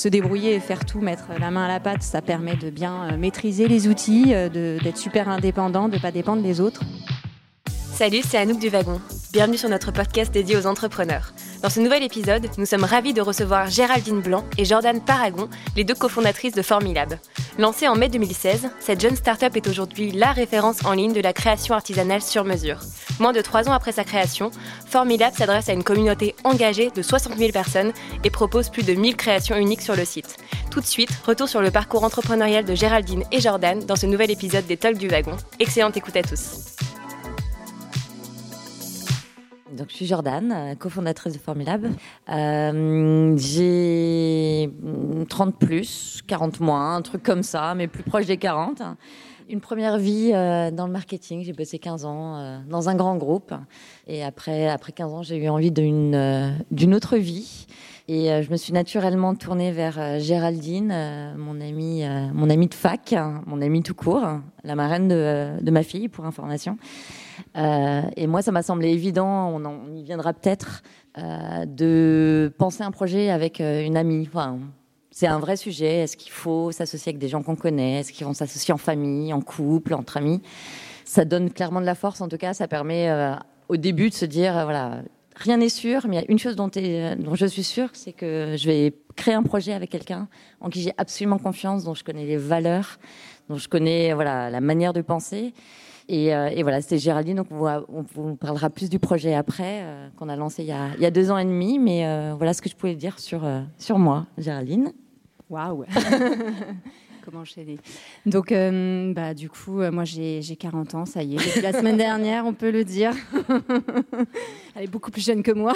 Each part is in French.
se débrouiller et faire tout, mettre la main à la pâte, ça permet de bien maîtriser les outils, d'être super indépendant, de ne pas dépendre des autres. Salut, c'est Anouk du Wagon. Bienvenue sur notre podcast dédié aux entrepreneurs. Dans ce nouvel épisode, nous sommes ravis de recevoir Géraldine Blanc et Jordan Paragon, les deux cofondatrices de Formilab. Lancée en mai 2016, cette jeune start-up est aujourd'hui la référence en ligne de la création artisanale sur mesure. Moins de trois ans après sa création, Formilab s'adresse à une communauté engagée de 60 000 personnes et propose plus de 1000 créations uniques sur le site. Tout de suite, retour sur le parcours entrepreneurial de Géraldine et Jordan dans ce nouvel épisode des Talks du Wagon. Excellente écoute à tous. Je suis Jordan, euh, cofondatrice de Formulab. Euh, j'ai 30 plus, 40 moins, un truc comme ça, mais plus proche des 40. Une première vie euh, dans le marketing, j'ai bossé 15 ans dans un grand groupe. Et après, après 15 ans, j'ai eu envie d'une d'une autre vie. Et je me suis naturellement tournée vers Géraldine, mon amie, mon amie de fac, mon amie tout court, la marraine de ma fille, pour information. Euh, et moi, ça m'a semblé évident, on, y viendra peut-être, euh, de penser un projet avec euh, une amie. Enfin, c'est un vrai sujet. Est-ce qu'il faut s'associer avec des gens qu'on connaît? Est-ce qu'ils vont s'associer en famille, en couple, entre amis? Ça donne clairement de la force. En tout cas, ça permet au début de se dire, voilà, rien n'est sûr, mais il y a une chose dont, dont je suis sûre, c'est que je vais créer un projet avec quelqu'un en qui j'ai absolument confiance, dont je connais les valeurs, dont je connais voilà la manière de penser. Euh, et, voilà, c'était Géraldine. Donc, on, vous parlera plus du projet après, euh, qu'on a lancé il y a, deux ans et demi. Mais euh, voilà ce que je pouvais dire sur, sur moi, Géraldine. Waouh Comment je Donc, bah, du coup, moi, j'ai 40 ans, ça y est. Depuis la semaine dernière, on peut le dire. Elle est beaucoup plus jeune que moi.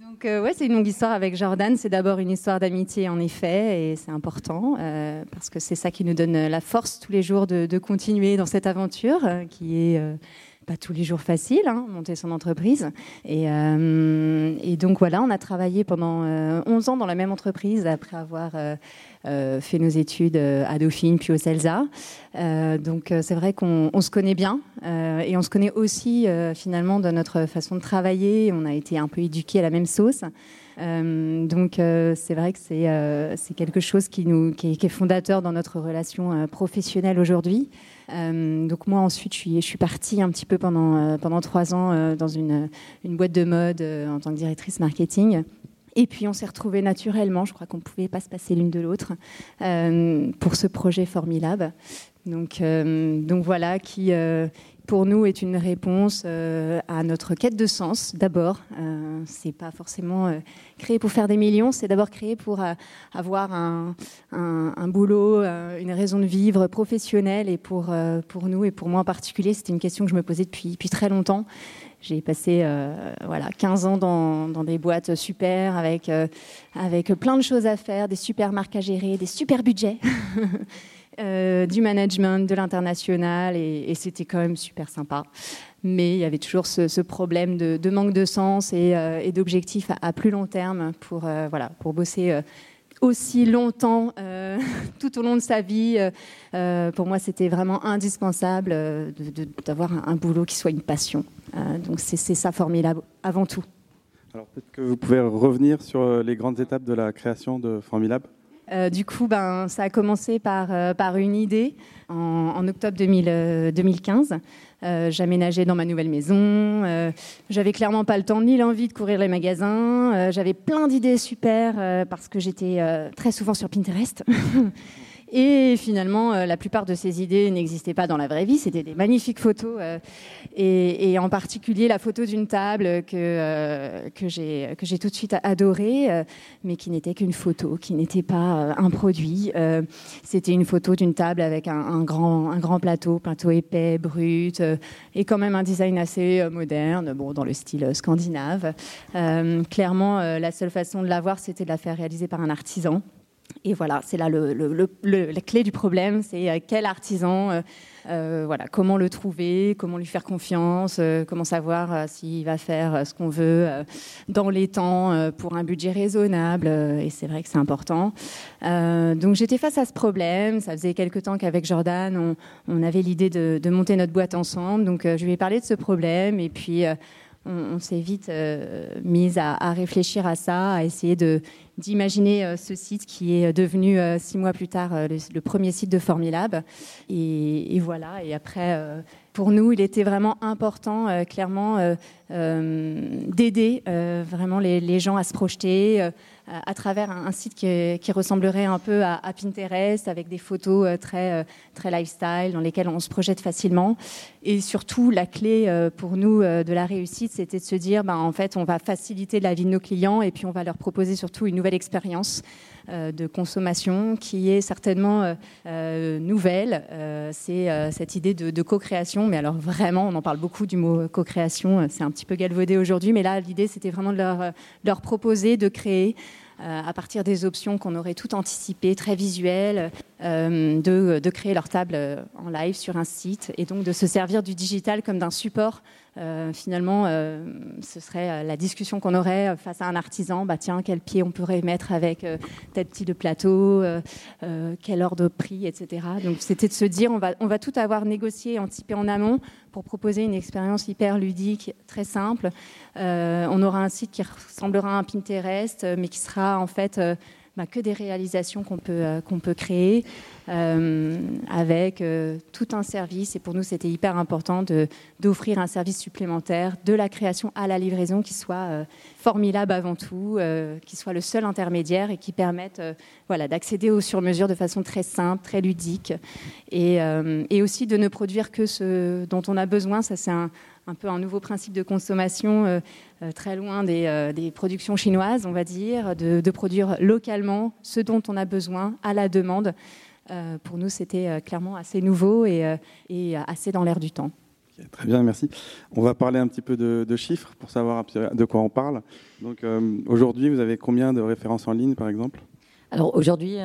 Donc euh, ouais, c'est une longue histoire avec Jordan. C'est d'abord une histoire d'amitié en effet, et c'est important euh, parce que c'est ça qui nous donne la force tous les jours de, continuer dans cette aventure euh, qui est pas tous les jours facile, hein, monter son entreprise. Et, donc voilà, on a travaillé pendant 11 ans dans la même entreprise après avoir euh, fait nos études euh, à Dauphine puis au CELSA. Euh, donc c'est vrai qu'on se connaît bien et on se connaît aussi finalement dans notre façon de travailler. On a été un peu éduqués à la même sauce. donc c'est vrai que c'est quelque chose qui est, fondateur dans notre relation professionnelle aujourd'hui. Donc moi ensuite je suis, partie un petit peu pendant, pendant trois ans dans une, une boîte de mode en tant que directrice marketing. Et puis on s'est retrouvés naturellement, je crois qu'on ne pouvait pas se passer l'une de l'autre, euh, pour ce projet Formilab. Donc, euh, donc voilà, qui euh, pour nous est une réponse à notre quête de sens d'abord. c'est pas forcément créé pour faire des millions, c'est d'abord créé pour avoir un, boulot, une raison de vivre professionnelle. Et pour, pour nous et pour moi en particulier, c'était une question que je me posais depuis, très longtemps. J'ai passé euh, voilà, 15 ans dans, des boîtes super avec, euh, avec plein de choses à faire, des super marques à gérer, des super budgets, euh, du management, de l'international, et, c'était quand même super sympa. Mais il y avait toujours ce, problème de, manque de sens et, et d'objectifs à, plus long terme pour, voilà, pour bosser aussi longtemps euh, tout au long de sa vie. Euh, euh, pour moi, c'était vraiment indispensable d'avoir un, boulot qui soit une passion. donc c'est ça formidable avant tout. Alors peut-être que vous pouvez revenir sur les grandes étapes de la création de Formilab. Du coup, ben, ça a commencé par, par une idée en, octobre 2015. Euh, j'aménageais dans ma nouvelle maison. Euh, j'avais clairement pas le temps ni l'envie de courir les magasins. Euh, j'avais plein d'idées super parce que j'étais très souvent sur Pinterest. Et finalement, euh, la plupart de ces idées n'existaient pas dans la vraie vie. C'était des magnifiques photos, euh, et, en particulier la photo d'une table que, euh, que j'ai tout de suite adorée, mais qui n'était qu'une photo, qui n'était pas un produit. C'était une photo d'une table avec un, grand, un grand plateau, plateau épais, brut, et quand même un design assez moderne, bon, dans le style scandinave. clairement, la seule façon de la voir, c'était de la faire réaliser par un artisan. Et voilà, c'est là la clé du problème, c'est euh, quel artisan, euh, euh, voilà, comment le trouver, comment lui faire confiance, comment savoir s'il va faire ce qu'on veut dans les temps pour un budget raisonnable. et c'est vrai que c'est important. donc j'étais face à ce problème. Ça faisait quelques temps qu'avec Jordan, on, avait l'idée de, monter notre boîte ensemble. Donc je lui ai parlé de ce problème et puis on, s'est vite mise à, à, réfléchir à ça, à essayer de d'imaginer ce site qui est devenu six mois plus tard le, premier site de Formilab. Et, et voilà, et après pour nous, il était vraiment important, clairement, d'aider vraiment les, gens à se projeter, à travers un, site qui, ressemblerait un peu à, Pinterest, avec des photos euh, très, euh, très lifestyle, dans lesquelles on se projette facilement. Et surtout, la clé euh, pour nous de la réussite, c'était de se dire, ben, en fait, on va faciliter la vie de nos clients et puis on va leur proposer surtout une nouvelle expérience de consommation qui est certainement nouvelle. c'est cette idée de, co-création, mais alors vraiment, on en parle beaucoup du mot co-création, c'est un petit peu galvaudé aujourd'hui, mais là, l'idée, c'était vraiment de leur, proposer de créer à partir des options qu'on aurait tout anticipées, très visuelles, euh, de, de, créer leur table euh, en live sur un site et donc de se servir du digital comme d'un support euh, finalement, euh, ce serait euh, la discussion qu'on aurait face à un artisan. Bah, tiens, quel pied on pourrait mettre avec tel type de plateau, quel ordre de prix, etc. Donc, c'était de se dire, on va, on va tout avoir négocié, anticipé en amont pour proposer une expérience hyper ludique, très simple. on aura un site qui ressemblera à un Pinterest, mais qui sera en fait bah, que des réalisations qu'on peut, euh, qu'on peut créer euh, avec euh, tout un service. Et pour nous, c'était hyper important d'offrir un service supplémentaire de la création à la livraison qui soit formidable avant tout, qui soit le seul intermédiaire et qui permette voilà, d'accéder aux sur-mesures de façon très simple, très ludique. Et, et aussi de ne produire que ce dont on a besoin. Ça, c'est un un peu un nouveau principe de consommation euh, euh, très loin euh, des, productions chinoises, on va dire, de, produire localement ce dont on a besoin à la demande. pour nous, c'était clairement assez nouveau et, assez dans l'air du temps. très bien, merci. On va parler un petit peu de, chiffres pour savoir de quoi on parle. Donc aujourd'hui, vous avez combien de références en ligne, par exemple? Alors aujourd'hui,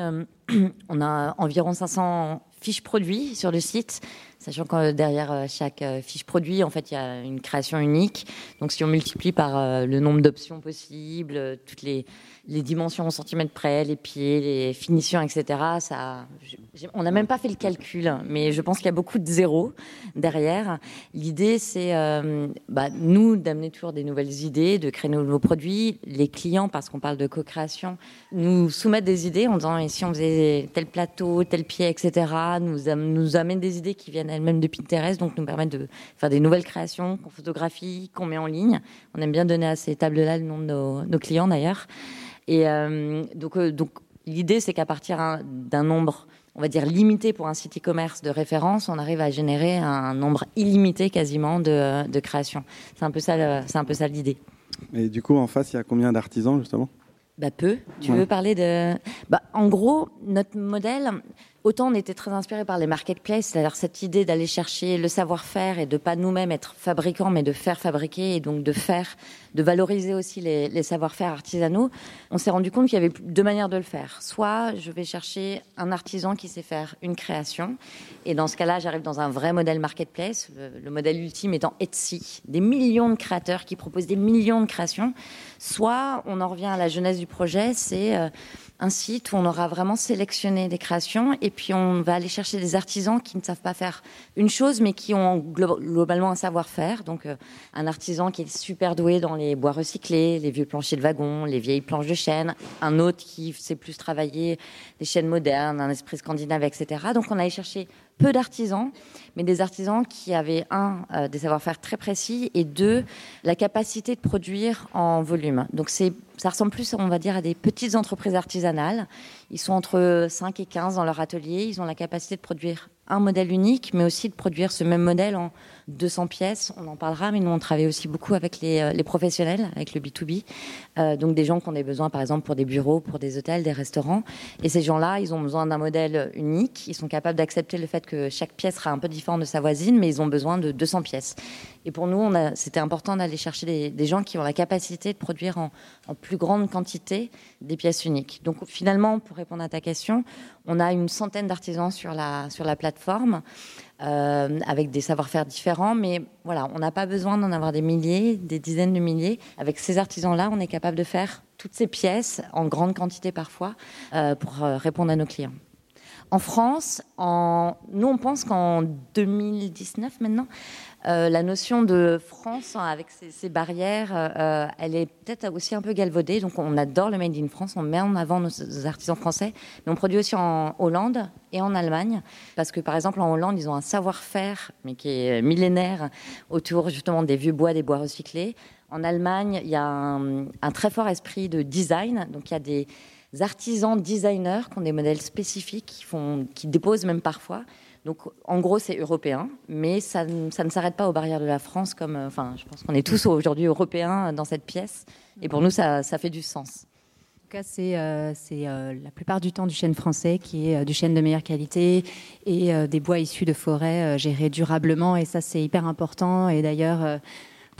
on a environ 500 fiches produits sur le site sachant que euh, derrière euh, chaque euh, fiche produit, en fait, il y a une création unique. Donc, si on multiplie par le nombre d'options possibles, toutes les, les dimensions en centimètres près, les pieds, les finitions, etc., ça, on n'a même pas fait le calcul, mais je pense qu'il y a beaucoup de zéros derrière. L'idée, c'est bah, nous d'amener toujours des nouvelles idées, de créer de nouveaux produits. Les clients, parce qu'on parle de co-création, nous soumettent des idées en disant et si on faisait tel plateau, tel pied, etc., nous, nous amènent des idées qui viennent elle-même de Pinterest, donc nous permettent de faire des nouvelles créations qu'on photographie, qu'on met en ligne. On aime bien donner à ces tables-là le nom de nos, clients d'ailleurs. Et euh, donc, euh, donc l'idée, c'est qu'à partir d'un nombre on va dire limité pour un site e-commerce de référence, on arrive à générer un nombre illimité quasiment de, de créations. C'est un peu ça, c'est un peu ça l'idée. Et du coup, en face, il y a combien d'artisans justement? Bah peu. Tu veux parler de bah, En gros, notre modèle, Autant on était très inspiré par les marketplaces, c'est-à-dire cette idée d'aller chercher le savoir-faire et de pas nous-mêmes être fabricants, mais de faire fabriquer et donc de faire, de valoriser aussi les, savoir-faire artisanaux. On s'est rendu compte qu'il y avait deux manières de le faire. Soit je vais chercher un artisan qui sait faire une création, et dans ce cas-là, j'arrive dans un vrai modèle marketplace, le, le modèle ultime étant Etsy, des millions de créateurs qui proposent des millions de créations. Soit on en revient à la jeunesse du projet, c'est euh, un site où on aura vraiment sélectionné des créations et puis on va aller chercher des artisans qui ne savent pas faire une chose mais qui ont globalement un savoir-faire. Donc euh, un artisan qui est super doué dans les bois recyclés, les vieux planchers de wagon, les vieilles planches de chêne, un autre qui sait plus travailler les chaînes modernes, un esprit scandinave, etc. Donc on allait chercher peu d'artisans, mais des artisans qui avaient, un, euh, des savoir-faire très précis, et deux, la capacité de produire en volume. Donc c'est, ça ressemble plus, on va dire, à des petites entreprises artisanales. Ils sont entre 5 et 15 dans leur atelier. Ils ont la capacité de produire un modèle unique, mais aussi de produire ce même modèle en 200 pièces, on en parlera, mais nous on travaille aussi beaucoup avec les, euh, professionnels, avec le B2B, euh, donc des gens qui ont des besoins par exemple pour des bureaux, pour des hôtels, des restaurants, et ces gens-là, ils ont besoin d'un modèle unique, ils sont capables d'accepter le fait que chaque pièce sera un peu différente de sa voisine, mais ils ont besoin de 200 pièces. Et pour nous, c'était important d'aller chercher des, gens qui ont la capacité de produire en, plus grande quantité des pièces uniques. Donc finalement, pour répondre à ta question, on a une centaine d'artisans sur la plateforme. Euh, avec des savoir-faire différents. Mais voilà, on n'a pas besoin d'en avoir des milliers, des dizaines de milliers. Avec ces artisans-là, on est capable de faire toutes ces pièces en grande quantité parfois euh, pour euh, répondre à nos clients. En France, en... nous on pense qu'en 2019 maintenant, euh, la notion de France, hein, avec ses, barrières, euh, elle est peut-être aussi un peu galvaudée. Donc, on adore le Made in France, on met en avant nos artisans français, mais on produit aussi en Hollande et en Allemagne, parce que par exemple en Hollande, ils ont un savoir-faire, mais qui est millénaire, autour justement des vieux bois, des bois recyclés. En Allemagne, il y a un, très fort esprit de design, donc il y a des artisans designers qui ont des modèles spécifiques, qui, qui déposent même parfois. Donc, en gros, c'est européen, mais ça, ne s'arrête pas aux barrières de la France. Comme, euh, enfin, je pense qu'on est tous aujourd'hui européens dans cette pièce, et pour nous, ça, ça fait du sens. En tout cas, c'est euh, euh, la plupart du temps du chêne français qui est du chêne de meilleure qualité et des bois issus de forêts gérés durablement. Et ça, c'est hyper important. Et d'ailleurs,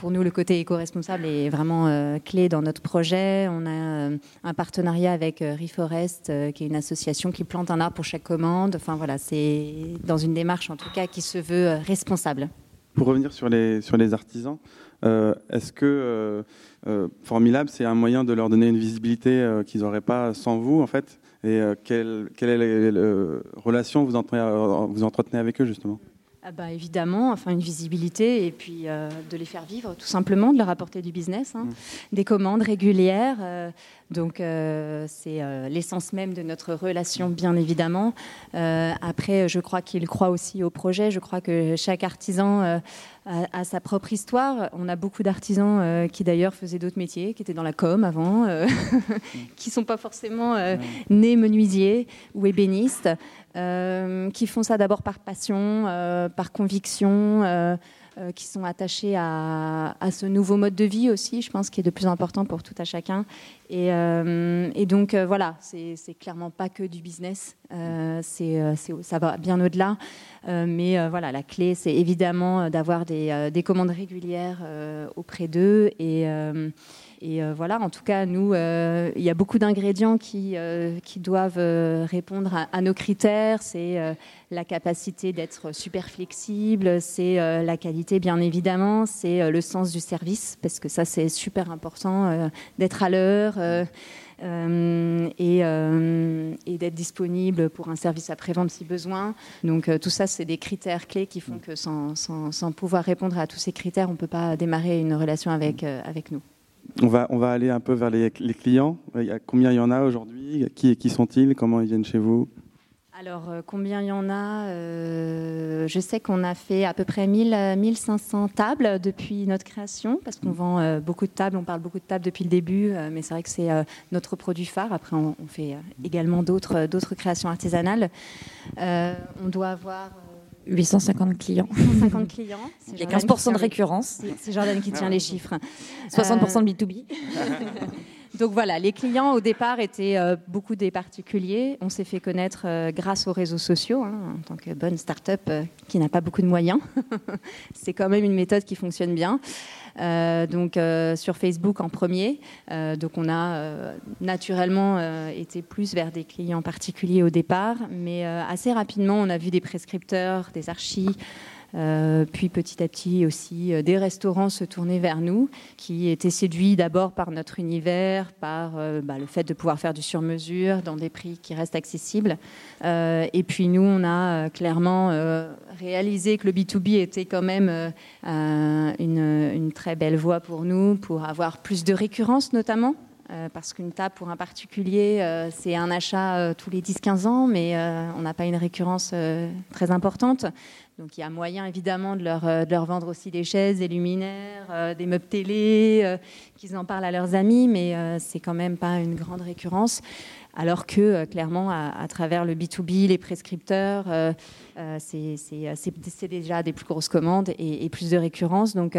pour nous, le côté éco-responsable est vraiment euh, clé dans notre projet. On a euh, un partenariat avec euh, Reforest, qui est une association qui plante un arbre pour chaque commande. Enfin voilà, c'est dans une démarche en tout cas qui se veut responsable. Pour revenir sur les, sur les artisans, est-ce que Formilab, c'est un moyen de leur donner une visibilité qu'ils n'auraient pas sans vous en fait? Et quelle, quelle, est la relation vous vous entretenez avec eux justement? Ah bah, évidemment, enfin une visibilité et puis euh, de les faire vivre tout simplement, de leur apporter du business, hein. mmh. des commandes régulières. Euh, donc euh, c'est l'essence même de notre relation, bien évidemment. après, je crois qu'ils croient aussi au projet. Je crois que chaque artisan a, sa propre histoire. On a beaucoup d'artisans qui d'ailleurs faisaient d'autres métiers, qui étaient dans la com avant, qui sont pas forcément nés menuisiers ou ébénistes. Euh, qui font ça d'abord par passion, euh, par conviction, euh, qui sont attachés à, ce nouveau mode de vie aussi, je pense, qui est de plus important pour tout à chacun. Et, donc voilà, c'est clairement pas que du business, c'est ça va bien au-delà. mais voilà, la clé, c'est évidemment d'avoir des, des, commandes régulières auprès d'eux et euh, voilà, en tout cas, nous, euh, il y a beaucoup d'ingrédients qui, euh, doivent répondre à, nos critères. C'est la capacité d'être super flexible, c'est la qualité, bien évidemment, c'est le sens du service, parce que ça, c'est super important d'être à l'heure. et, d'être disponible pour un service après-vente si besoin. Donc tout ça, c'est des critères clés qui font que sans, pouvoir répondre à tous ces critères, on ne peut pas démarrer une relation avec, avec nous. On va, on va aller un peu vers les, clients. Combien il y en a aujourd'hui? Qui, qui sont-ils? Comment ils viennent chez vous? Alors, euh, combien il y en a? Euh, Je sais qu'on a fait à peu près 1000, 1500 tables depuis notre création, parce qu'on vend euh, beaucoup de tables, on parle beaucoup de tables depuis le début, mais c'est vrai que c'est notre produit phare. Après, on, on fait également d'autres créations artisanales. on doit avoir 850 clients. 850 clients. Il y a 15% de récurrence. C'est Jordan qui tient les chiffres. 60% de B2B. Donc voilà, les clients au départ étaient euh, beaucoup des particuliers. On s'est fait connaître euh, grâce aux réseaux sociaux, hein, en tant que bonne start-up euh, qui n'a pas beaucoup de moyens. C'est quand même une méthode qui fonctionne bien. Donc sur Facebook en premier. donc on a naturellement été plus vers des clients particuliers au départ, mais assez rapidement on a vu des prescripteurs, des archis. Euh, puis petit à petit aussi euh, des restaurants se tournaient vers nous, qui étaient séduits d'abord par notre univers, par euh, bah, le fait de pouvoir faire du sur-mesure dans des prix qui restent accessibles. et puis nous, on a clairement réalisé que le B2B était quand même une, une, très belle voie pour nous, pour avoir plus de récurrence notamment. parce qu'une table pour un particulier, c'est un achat tous les 10-15 ans, mais on n'a pas une récurrence très importante. Donc il y a moyen évidemment de leur, euh, vendre aussi des chaises, des luminaires, euh, des meubles télé, euh, qu'ils en parlent à leurs amis, mais c'est quand même pas une grande récurrence. Alors que clairement, à, travers le B2B, les prescripteurs, c'est déjà des plus grosses commandes et, plus de récurrence. Donc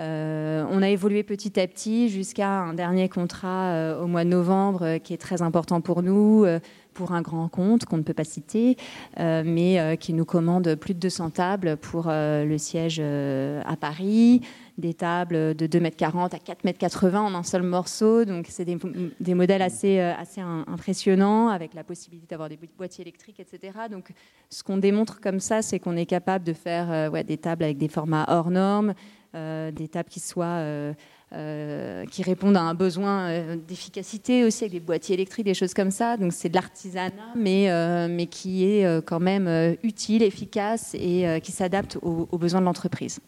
euh, on a évolué petit à petit jusqu'à un dernier contrat euh, au mois de novembre euh, qui est très important pour nous, pour un grand compte qu'on ne peut pas citer, mais qui nous commande plus de 200 tables pour le siège à Paris, des tables de 2,40 m à 4,80 m en un seul morceau. Donc, c'est des, modèles assez, assez impressionnants avec la possibilité d'avoir des boîtiers électriques, etc. Donc, ce qu'on démontre comme ça, c'est qu'on est capable de faire des tables avec des formats hors normes, euh, des tables qui soient euh, qui répondent à un besoin d'efficacité aussi avec des boîtiers électriques, des choses comme ça. Donc c'est de l'artisanat, mais, mais qui est quand même utile, efficace et qui s'adapte aux, besoins de l'entreprise.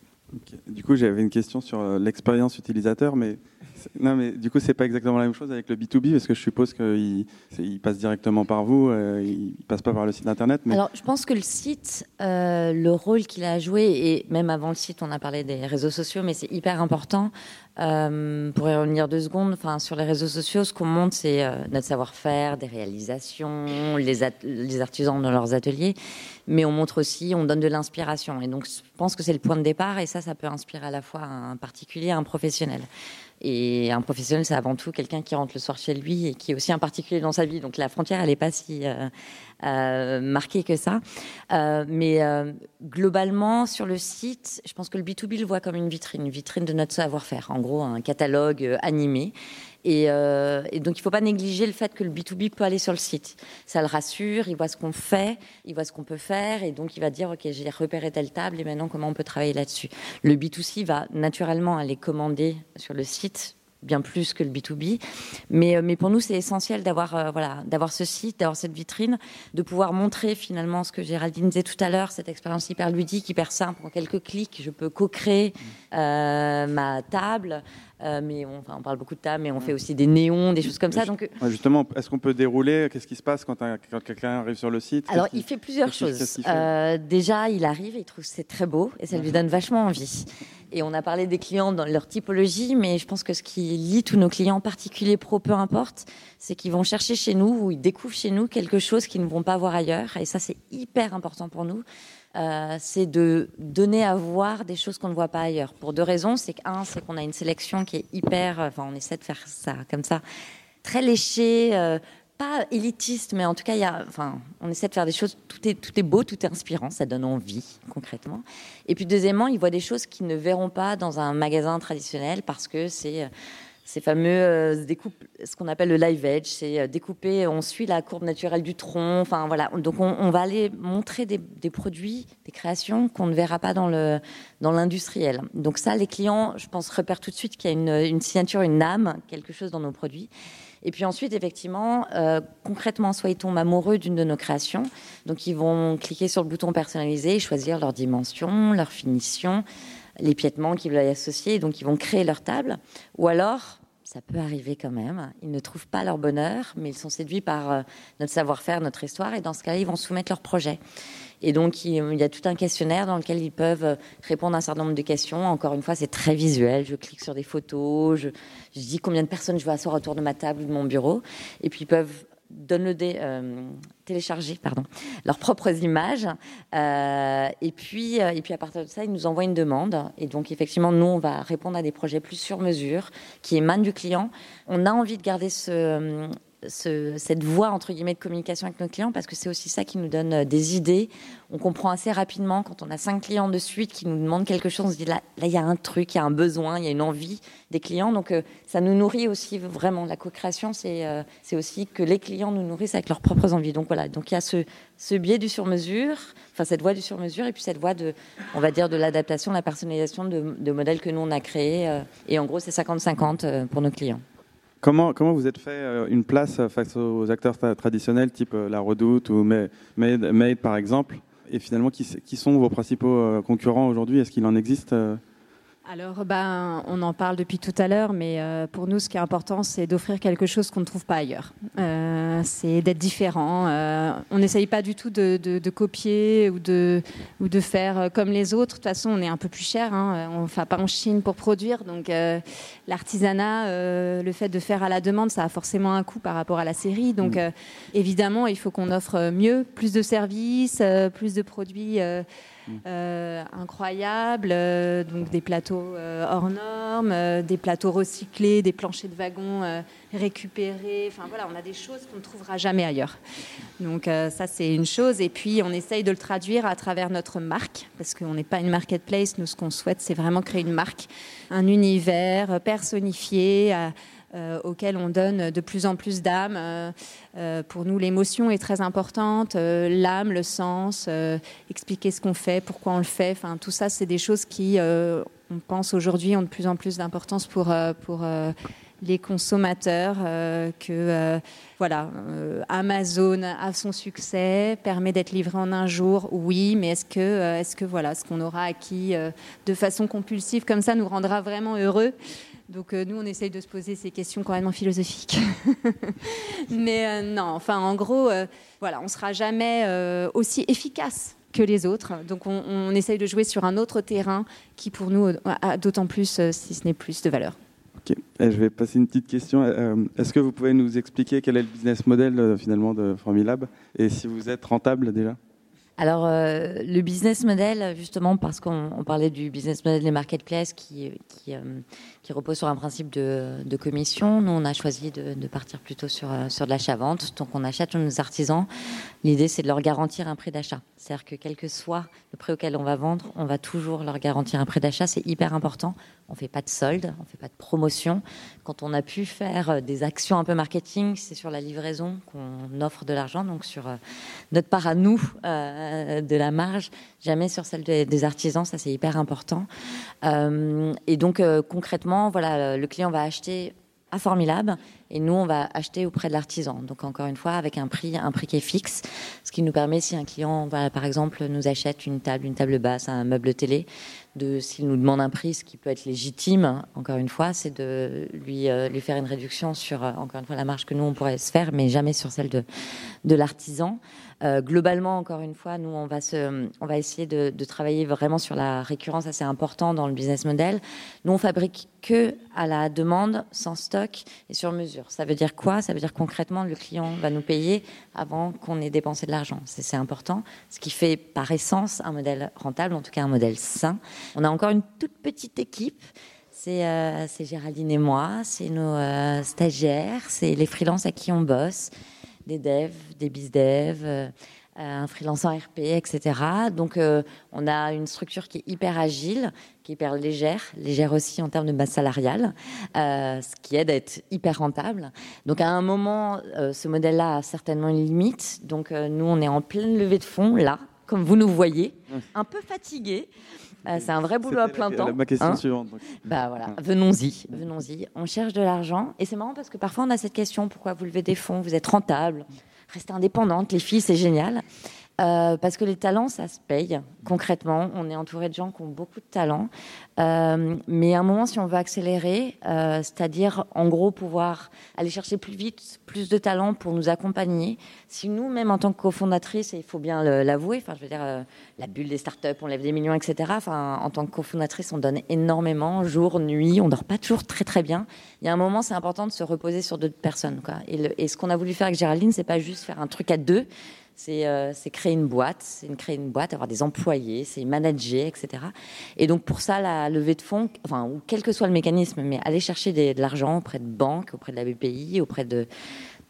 Du coup, j'avais une question sur l'expérience utilisateur, mais non, mais du coup, c'est pas exactement la même chose avec le B2B, parce que je suppose qu'il il passe directement par vous, euh, il passe pas par le site internet. Alors, je pense que le site, euh, le rôle qu'il a joué, et même avant le site, on a parlé des réseaux sociaux, mais c'est hyper important. Euh, pour y revenir deux secondes, enfin, sur les réseaux sociaux, ce qu'on montre, c'est euh, notre savoir-faire, des réalisations, les, les, artisans dans leurs ateliers, mais on montre aussi, on donne de l'inspiration. Et donc, je pense que c'est le point de départ, et ça, ça peut inspirer à la fois un particulier, un professionnel. Et un professionnel, c'est avant tout quelqu'un qui rentre le soir chez lui et qui est aussi un particulier dans sa vie. Donc la frontière, elle n'est pas si euh, euh, marquée que ça. Euh, mais globalement, sur le site, je pense que le B2B le voit comme une vitrine, une vitrine de notre savoir-faire. En gros, un catalogue animé. Euh, et, donc, il ne faut pas négliger le fait que le B2B peut aller sur le site. Ça le rassure, il voit ce qu'on fait, il voit ce qu'on peut faire, et donc il va dire, OK, j'ai repéré telle table, et maintenant, comment on peut travailler là-dessus? Le B2C va naturellement aller commander sur le site bien plus que le B2B. Mais, euh, mais pour nous, c'est essentiel d'avoir euh, voilà, ce site, d'avoir cette vitrine, de pouvoir montrer finalement ce que Géraldine disait tout à l'heure, cette expérience hyper ludique, hyper simple. En quelques clics, je peux co-créer ma table. Mais on, enfin, on, parle beaucoup de table, mais on fait aussi des néons, des choses comme ça. Donc, justement, est-ce qu'on peut dérouler? Qu'est-ce qui se passe quand, quand quelqu'un arrive sur le site? Alors, il fait plusieurs choses. déjà, il arrive, et il trouve que c'est très beau, et ça lui donne vachement envie. Et on a parlé des clients dans leur typologie, mais je pense que ce qui lie tous nos clients, particuliers, pro, peu importe, c'est qu'ils vont chercher chez nous ou ils découvrent chez nous quelque chose qu'ils ne vont pas voir ailleurs. Et ça, c'est hyper important pour nous. Euh, c'est de donner à voir des choses qu'on ne voit pas ailleurs. Pour deux raisons. C'est qu'un, c'est qu'on a une sélection qui est hyper. Enfin, on essaie de faire ça comme ça, très léché. Euh, pas élitiste, mais en tout cas, y a, enfin, on essaie de faire des choses. Tout est, tout est beau, tout est inspirant, ça donne envie concrètement. Et puis deuxièmement, ils voient des choses qu'ils ne verront pas dans un magasin traditionnel parce que c'est euh, ces fameux euh, découpes, ce qu'on appelle le live edge, c'est euh, découper, on suit la courbe naturelle du tronc. Enfin voilà, donc on, va aller montrer des, produits, des créations qu'on ne verra pas dans le dans l'industriel. Donc ça, les clients, je pense, repèrent tout de suite qu'il y a une, signature, une âme, quelque chose dans nos produits. Et puis ensuite, effectivement, euh, concrètement, soit ils tombent amoureux d'une de nos créations, donc ils vont cliquer sur le bouton personnalisé et choisir leur dimension, leur finition, l'épiètement qu'ils veulent y associer, donc ils vont créer leur table. Ou alors, ça peut arriver quand même. Ils ne trouvent pas leur bonheur, mais ils sont séduits par euh, notre savoir-faire, notre histoire, et dans ce cas-là, ils vont soumettre leur projet. Et donc, il y a tout un questionnaire dans lequel ils peuvent euh, répondre à un certain nombre de questions. Encore une fois, c'est très visuel. Je clique sur des photos, je, dis combien de personnes je veux asseoir autour de ma table ou de mon bureau. Et puis, ils peuvent donner, euh, télécharger pardon, leurs propres images. Euh, et, puis, et puis, à partir de ça, ils nous envoient une demande. Et donc, effectivement, nous, on va répondre à des projets plus sur mesure qui émanent du client. On a envie de garder ce cette voie entre guillemets de communication avec nos clients parce que c'est aussi ça qui nous donne euh, des idées. On comprend assez rapidement quand on a cinq clients de suite qui nous demandent quelque chose, on se dit là, il y a un truc, il y a un besoin, il y a une envie des clients. Donc euh, ça nous nourrit aussi vraiment. La co-création, c'est euh, c'est aussi que les clients nous nourrissent avec leurs propres envies. Donc voilà, donc il y a ce, biais du sur-mesure, enfin cette voie du sur-mesure et puis cette voie de, on va dire, de l'adaptation, de la personnalisation de, de modèles que nous on a créés. et en gros, c'est 50-50 pour nos clients. Comment, comment vous êtes fait euh, une place face aux acteurs traditionnels type euh, La Redoute ou Made, par exemple? Et finalement, qui, qui sont vos principaux euh, concurrents aujourd'hui? Est-ce qu'il en existe alors, ben, on en parle depuis tout à l'heure, mais euh, pour nous, ce qui est important, c'est d'offrir quelque chose qu'on ne trouve pas ailleurs. Euh, c'est d'être différent. Euh, on n'essaye pas du tout de, copier ou de, ou de faire comme les autres. De toute façon, on est un peu plus cher. Hein. On ne va pas en Chine pour produire. Donc, l'artisanat, le fait de faire à la demande, ça a forcément un coût par rapport à la série. Donc, évidemment, il faut qu'on offre mieux, plus de services, plus de produits euh, incroyables, euh, donc des plateaux euh, hors normes, des plateaux recyclés, des planchers de wagons récupérés. Enfin voilà, on a des choses qu'on ne trouvera jamais ailleurs. Donc ça c'est une chose. Et puis on essaye de le traduire à travers notre marque, parce qu'on n'est pas une marketplace. Nous ce qu'on souhaite c'est vraiment créer une marque, un univers personnifié. Euh, on donne de plus en plus d'âme. Euh, euh, pour nous, l'émotion est très importante, l'âme, le sens, expliquer ce qu'on fait, pourquoi on le fait. Enfin, tout ça, c'est des choses qui on pense aujourd'hui ont de plus en plus d'importance pour, pour les consommateurs, que voilà, Amazon a son succès, permet d'être livré en un jour, oui, mais est-ce que, est-ce que voilà, ce qu'on aura acquis de façon compulsive comme ça nous rendra vraiment heureux? Donc nous, on essaye de se poser ces questions quand même philosophiques. Mais non, enfin, en gros, voilà, on ne sera jamais aussi efficace que les autres. Donc on, essaye de jouer sur un autre terrain qui pour nous a d'autant plus, euh, si ce n'est plus, de valeur. Ok, je vais passer une petite question. Euh, est-ce que vous pouvez nous expliquer quel est le business model euh, finalement de Formilab et si vous êtes rentable déjà? Alors, le business model, justement, parce qu'on parlait du business model des marketplaces qui, qui, qui repose sur un principe de, commission. Nous, on a choisi de, partir plutôt sur, euh, sur de l'achat-vente. Donc, on achète nos artisans. L'idée, c'est de leur garantir un prix d'achat. C'est-à-dire que quel que soit le prix auquel on va vendre, on va toujours leur garantir un prix d'achat. C'est hyper important. On ne fait pas de solde, on ne fait pas de promotion. Quand on a pu faire euh, des actions un peu marketing, c'est sur la livraison qu'on offre de l'argent, donc sur euh, notre part à nous de la marge, jamais sur celle des, artisans. Ça, c'est hyper important. et donc, concrètement, voilà, le client va acheter à Formilab et nous on va acheter auprès de l'artisan. Donc encore une fois avec un prix, un prix qui est fixe, ce qui nous permet si un client, par exemple, nous achète une table, une table basse, un meuble télé, de s'il nous demande un prix, ce qui peut être légitime, encore une fois, c'est de lui euh, lui faire une réduction sur euh, encore une fois la marge que nous on pourrait se faire, mais jamais sur celle de l'artisan. Euh, globalement, encore une fois, nous, on va, se, on va essayer de, travailler vraiment sur la récurrence assez important dans le business model. Nous, on fabrique que à la demande, sans stock et sur mesure. Ça veut dire quoi? Ça veut dire concrètement, le client va nous payer avant qu'on ait dépensé de l'argent. C'est important, ce qui fait par essence un modèle rentable, en tout cas un modèle sain. On a encore une toute petite équipe. C'est euh, Géraldine et moi, c'est nos euh, stagiaires, c'est les freelances à qui on bosse des devs, des biz-devs, euh, un freelance en RP, etc. Donc, euh, on a une structure qui est hyper agile, qui est hyper légère, légère aussi en termes de masse salariale, ce qui aide à être hyper rentable. Donc, à un moment, ce modèle-là a certainement une limite. Donc, nous, on est en pleine levée de fonds, là, comme vous nous voyez, un peu fatigué. c'est un vrai boulot à plein temps. Ma question hein suivante. Bah voilà, venons-y, venons-y. On cherche de l'argent et c'est marrant parce que parfois on a cette question pourquoi vous levez des fonds Vous êtes rentable, restez indépendante, les filles, c'est génial. Euh, parce que les talents, ça se paye. Concrètement, on est entouré de gens qui ont beaucoup de talents. Euh, mais à un moment, si on veut accélérer, euh, c'est-à-dire en gros pouvoir aller chercher plus vite, plus de talents pour nous accompagner, si nous, même en tant que cofondatrice, et il faut bien l'avouer, enfin, je veux dire, la bulle des startups, on lève des millions, etc. En tant que cofondatrice, on donne énormément, jour, nuit, on dort pas toujours très très bien. Il y a un moment, c'est important de se reposer sur d'autres personnes. Et, et ce qu'on a voulu faire avec Géraldine, c'est pas juste faire un truc à deux euh, c'est créer une boîte, c'est créer une boîte, avoir des employés, c'est manager, etc. Et donc pour ça, la levée de fonds, enfin, ou quel que soit le mécanisme, mais aller chercher de l'argent auprès de banques, auprès de la BPI, auprès de,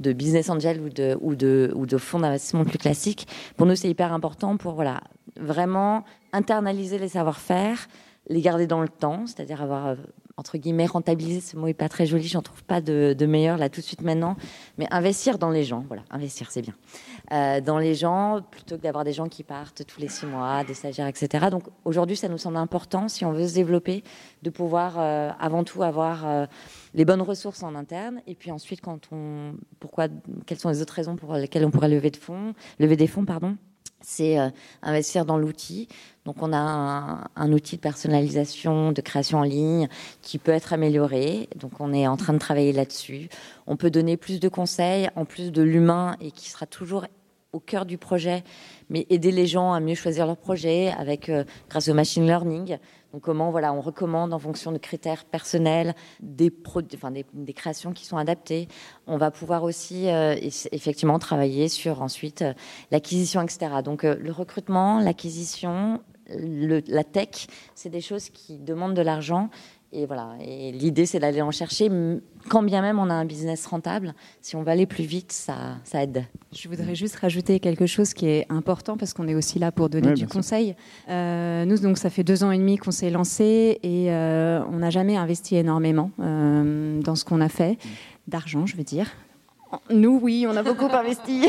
business angel ou de, ou de, ou de fonds d'investissement plus classiques, pour nous c'est hyper important pour voilà, vraiment internaliser les savoir-faire, les garder dans le temps, c'est-à-dire avoir euh, entre guillemets, rentabiliser, ce mot est pas très joli, j'en trouve pas de, meilleur là tout de suite maintenant, mais investir dans les gens, voilà, investir c'est bien, euh, dans les gens plutôt que d'avoir des gens qui partent tous les six mois, des stagiaires, etc. Donc aujourd'hui, ça nous semble important si on veut se développer, de pouvoir euh, avant tout avoir euh, les bonnes ressources en interne, et puis ensuite, quand on, pourquoi, quelles sont les autres raisons pour lesquelles on pourrait lever de fonds, lever des fonds, pardon c'est euh, investir dans l'outil. Donc on a un, outil de personnalisation, de création en ligne qui peut être amélioré. Donc on est en train de travailler là-dessus. On peut donner plus de conseils en plus de l'humain et qui sera toujours au cœur du projet, mais aider les gens à mieux choisir leur projet avec euh, grâce au machine learning. Donc comment voilà, on recommande en fonction de critères personnels des, enfin, des, créations qui sont adaptées. On va pouvoir aussi euh, effectivement travailler sur ensuite euh, l'acquisition, etc. Donc le recrutement, l'acquisition, la tech, c'est des choses qui demandent de l'argent et voilà. Et l'idée, c'est d'aller en chercher, quand bien même on a un business rentable. Si on va aller plus vite, ça, ça aide. Je voudrais juste rajouter quelque chose qui est important parce qu'on est aussi là pour donner du conseil. Euh, nous, donc, ça fait deux ans et demi qu'on s'est lancé et euh, on n'a jamais investi énormément euh, dans ce qu'on a fait, d'argent, je veux dire Nous, oui, on a beaucoup investi.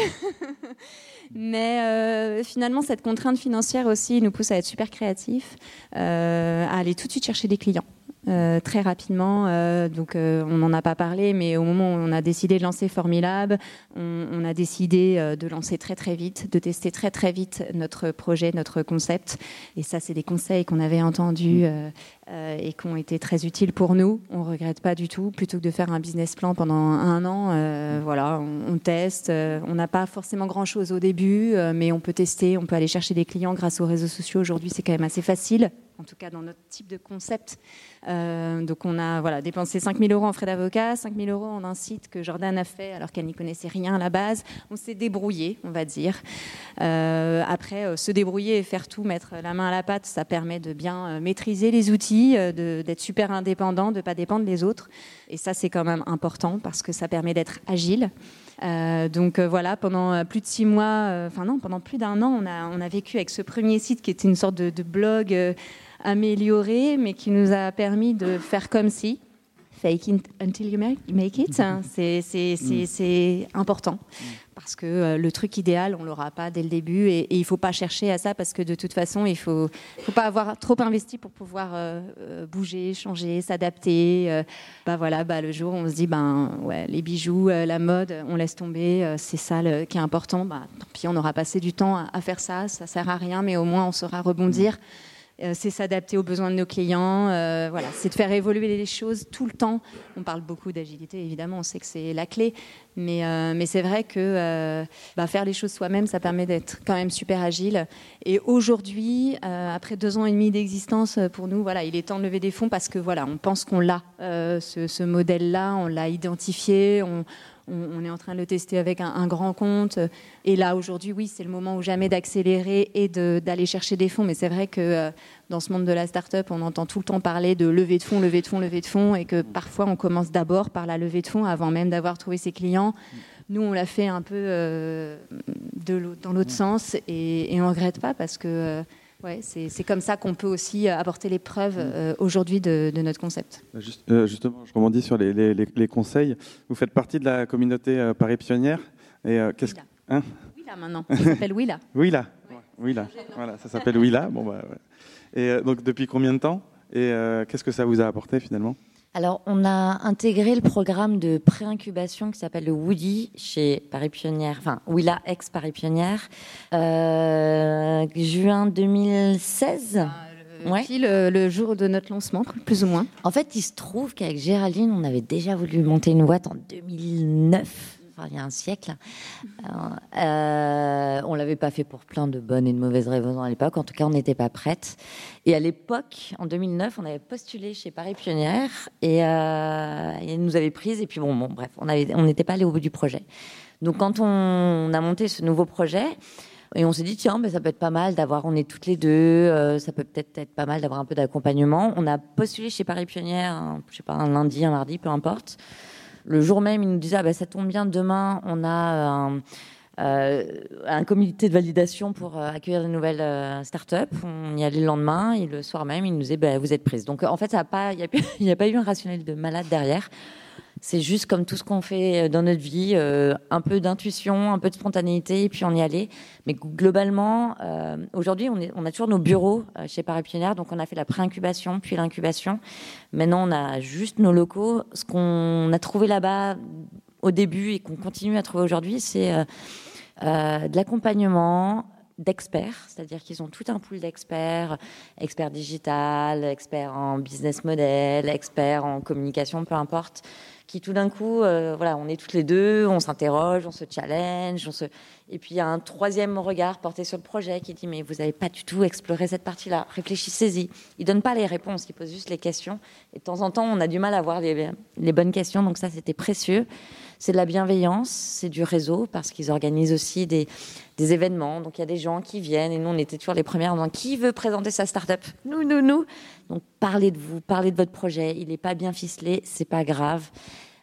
Mais euh, finalement, cette contrainte financière aussi nous pousse à être super créatifs, euh, à aller tout de suite chercher des clients. Euh, très rapidement. Euh, donc, euh, on n'en a pas parlé, mais au moment où on a décidé de lancer Formilab, on, on a décidé euh, de lancer très très vite, de tester très très vite notre projet, notre concept. Et ça, c'est des conseils qu'on avait entendus euh, euh, et qui ont été très utiles pour nous. On regrette pas du tout. Plutôt que de faire un business plan pendant un an, euh, voilà, on, on teste. Euh, on n'a pas forcément grand chose au début, euh, mais on peut tester, on peut aller chercher des clients grâce aux réseaux sociaux. Aujourd'hui, c'est quand même assez facile en tout cas dans notre type de concept. Euh, donc on a voilà, dépensé 5 000 euros en frais d'avocat, 5 000 euros en un site que Jordan a fait alors qu'elle n'y connaissait rien à la base. On s'est débrouillé, on va dire. Euh, après, euh, se débrouiller et faire tout, mettre la main à la pâte, ça permet de bien maîtriser les outils, d'être super indépendant, de ne pas dépendre des autres. Et ça, c'est quand même important parce que ça permet d'être agile. Donc voilà, pendant plus de six mois, enfin non, pendant plus d'un an, on a, on a vécu avec ce premier site qui était une sorte de, blog amélioré, mais qui nous a permis de faire comme si. Fake it until you make, it, hein. c'est c'est- c'est- important. Parce que euh, le truc idéal, on l'aura pas dès le début et, et il faut pas chercher à ça parce que de toute façon, il faut, faut pas avoir trop investi pour pouvoir euh, euh, bouger, changer, s'adapter. euh, bah voilà, bah le jour où on se dit ben ouais, les bijoux, euh, la mode, on laisse tomber, c'est ça le- qui est important. Bah tant pis, on aura passé du temps à, à faire ça, ça sert à rien, mais au moins on saura rebondir. C'est s'adapter aux besoins de nos clients, euh, voilà, c'est de faire évoluer les choses tout le temps. On parle beaucoup d'agilité, évidemment, on sait que c'est la clé, mais, euh, mais c'est vrai que euh, bah, faire les choses soi-même, ça permet d'être quand même super agile. Et aujourd'hui, euh, après deux ans et demi d'existence, euh, pour nous, voilà, il est temps de lever des fonds parce que voilà, on pense qu'on l'a, euh, ce, ce modèle-là, on l'a identifié, on, on, on est en train de le tester avec un, un grand compte. Et là, aujourd'hui, oui, c'est le moment ou jamais d'accélérer et de- d'aller chercher des fonds. Mais c'est vrai que euh, dans ce monde de la start-up, on entend tout le temps parler de levée de fonds, levée de fonds, levée de fonds, et que parfois on commence d'abord par la levée de fonds avant même d'avoir trouvé ses clients. Nous, on l'a fait un peu euh, de dans l'autre sens et, et on ne regrette pas parce que euh, ouais, c'est comme ça qu'on peut aussi euh, apporter les preuves euh, aujourd'hui de, de notre concept. Juste- euh, justement, je rebondis sur les, les- les- les conseils. Vous faites partie de la communauté euh, Paris Pionnière. Et qu'est-ce que- Willa. Hein Willa maintenant, ça s'appelle Willa. Oui là, oui là. Voilà, ça s'appelle Oui là. Bon bah. ouais. Et donc depuis combien de temps Et qu'est-ce que ça vous a apporté finalement? Alors, on a intégré le programme de pré-incubation qui s'appelle le Woody chez Paris Pionnière, enfin Willa ex Paris Pionnière, euh, juin 2016. Ouais. Puis le, le jour de notre lancement, plus ou moins. En fait, il se trouve qu'avec Géraldine, on avait déjà voulu monter une boîte en 2009. Il y a un siècle. Euh, euh, on l'avait pas fait pour plein de bonnes et de mauvaises raisons à l'époque. En tout cas, on n'était pas prête. Et à l'époque, en 2009, on avait postulé chez Paris Pionnière et, euh, et nous avaient prises. Et puis bon, bon bref, on avait- n'était pas allé au bout du projet. Donc, quand on a monté ce nouveau projet, et on s'est dit, tiens, ben, ça peut être pas mal d'avoir, on est toutes les deux, euh, ça peut peut-être être pas mal d'avoir un peu d'accompagnement. On a postulé chez Paris Pionnière, un- je sais pas, un lundi, un mardi, peu importe. Le jour même, ils nous disaient, ah, ben, ça tombe bien, demain, on a un, euh, un comité de validation pour euh, accueillir de nouvelles euh, startups. On y allait le lendemain, et le soir même, ils nous disaient, ben, vous êtes prise. Donc, en fait, il n'y a, pas eu un rationnel de malade derrière. C'est juste comme tout ce qu'on fait dans notre vie, euh, un peu d'intuition, un peu de spontanéité, et puis on y allait. Mais globalement, euh, aujourd'hui, on, a toujours nos bureaux euh, chez Paris Pionnière, donc on a fait la pré-incubation, puis l'incubation. Maintenant, on a juste nos locaux. Ce qu'on a trouvé là-bas au début et qu'on continue à trouver aujourd'hui, c'est euh, euh, de l'accompagnement d'experts, c'est-à-dire qu'ils ont tout un pool d'experts, experts digital, experts en business model, experts en communication, peu importe, qui tout d'un coup, euh, voilà, on est toutes les deux, on s'interroge, on se challenge, et puis il y a un troisième regard porté sur le projet qui dit mais vous n'avez pas du tout exploré cette partie-là, réfléchissez-y. Ils donnent pas les réponses, ils posent juste les questions. Et de temps en temps, on a du mal à avoir les bonnes questions, donc ça c'était précieux. C'est de la bienveillance, c'est du réseau parce qu'ils organisent aussi des, événements. Donc il y a des gens qui viennent et nous on était toujours les premières disant qui veut présenter sa start-up? Nous, nous, nous. Donc parlez de vous, parlez de votre projet. Il n'est pas bien ficelé, c'est pas grave.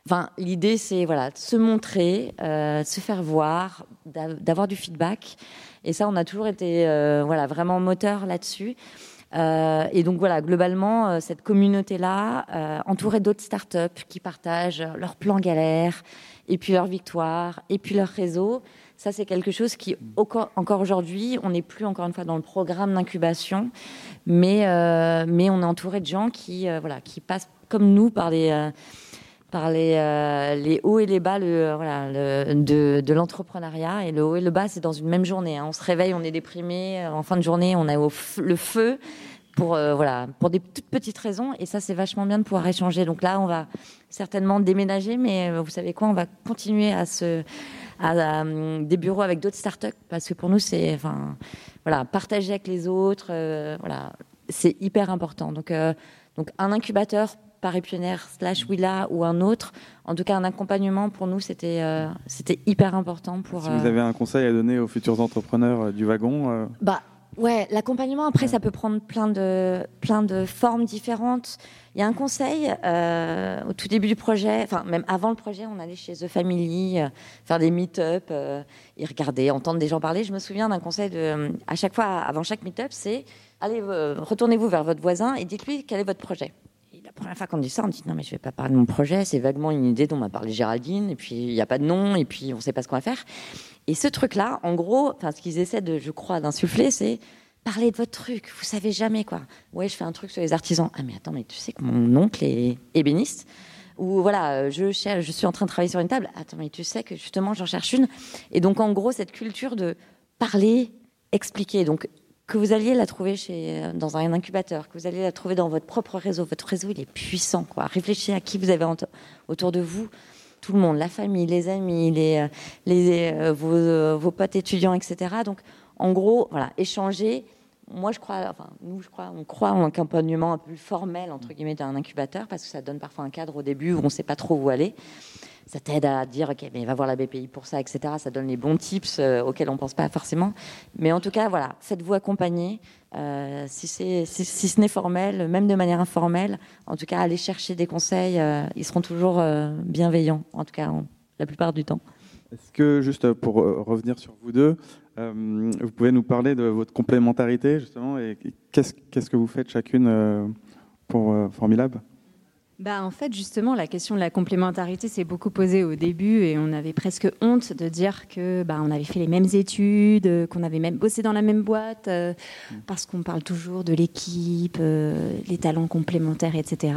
Enfin, l'idée c'est voilà, de se montrer, euh, de se faire voir, d'a- d'avoir du feedback. Et ça, on a toujours été euh, voilà vraiment moteur là-dessus. Euh, et donc voilà, globalement, cette communauté-là, entourée d'autres startups qui partagent leurs plans galères et puis leur victoire, et puis leur réseau. Ça, c'est quelque chose qui, encore aujourd'hui, on n'est plus encore une fois dans le programme d'incubation, mais, euh, mais on est entouré de gens qui, euh, voilà, qui passent comme nous par les, euh, par les, les hauts et les bas le, voilà, de, de l'entrepreneuriat. Et le haut et le bas, c'est dans une même journée. Hein. On se réveille, on est déprimé. En fin de journée, on a le feu pour, voilà, pour des toutes petites raisons. Et ça, c'est vachement bien de pouvoir échanger. Donc là, on va certainement déménager, mais vous savez quoi, on va continuer à se à, des bureaux avec d'autres startups parce que pour nous c'est enfin voilà partager avec les autres euh, voilà c'est hyper important donc euh, donc un incubateur Paris Pionnière slash Willa ou un autre en tout cas un accompagnement pour nous c'était euh, c'était hyper important pour si vous avez un conseil à donner aux futurs entrepreneurs du wagon bah Ouais, l'accompagnement, après, ça peut prendre plein de, plein de formes différentes. Il y a un conseil, euh, au tout début du projet, enfin, même avant le projet, on allait chez The Family, euh, faire des meet-up, euh, et regarder, entendre des gens parler. Je me souviens d'un conseil de, à chaque fois, avant chaque meet-up, c'est allez, retournez-vous vers votre voisin et dites-lui quel est votre projet. Première fois qu'on dit ça, on dit non, mais je vais pas parler de mon projet, c'est vaguement une idée dont m'a parlé Géraldine, et puis il n'y a pas de nom, et puis on ne sait pas ce qu'on va faire. Et ce truc-là, en gros, ce qu'ils essaient de, je crois, d'insuffler, c'est parler de votre truc. Vous savez jamais quoi. Ouais, je fais un truc sur les artisans. Ah mais attends, mais tu sais que mon oncle est ébéniste. Ou voilà, je, je suis en train de travailler sur une table. Attends, mais tu sais que justement, j'en cherche une. Et donc, en gros, cette culture de parler, expliquer. Donc, que vous alliez la trouver chez, euh, dans un incubateur, que vous alliez la trouver dans votre propre réseau. Votre réseau, il est puissant. Réfléchissez à qui vous avez autour de vous tout le monde, la famille, les amis, les, euh, les, euh, vos, vos, potes étudiants, etc. Donc, en gros, voilà, échanger. Moi, je crois, enfin, nous, je crois, on croit en un accompagnement un peu formel, entre guillemets, d'un incubateur, parce que ça donne parfois un cadre au début où on ne sait pas trop où aller ça t'aide à dire, OK, mais va voir la BPI pour ça, etc. Ça donne les bons tips euh, auxquels on ne pense pas forcément. Mais en tout cas, voilà, faites-vous accompagner. Euh, si, si, si, ce n'est formel, même de manière informelle, en tout cas, allez chercher des conseils. Euh, ils seront toujours bienveillants, en tout cas, la plupart du temps. Est-ce que, juste pour revenir sur vous deux, vous pouvez nous parler de votre complémentarité, justement, et qu'est-ce, qu'est-ce que vous faites chacune pour Formilab? Bah, en fait, justement, la question de la complémentarité s'est beaucoup posée au début et on avait presque honte de dire que bah, on avait fait les mêmes études, qu'on avait même bossé dans la même boîte, euh, mm. parce qu'on parle toujours de l'équipe, euh, les talents complémentaires, etc.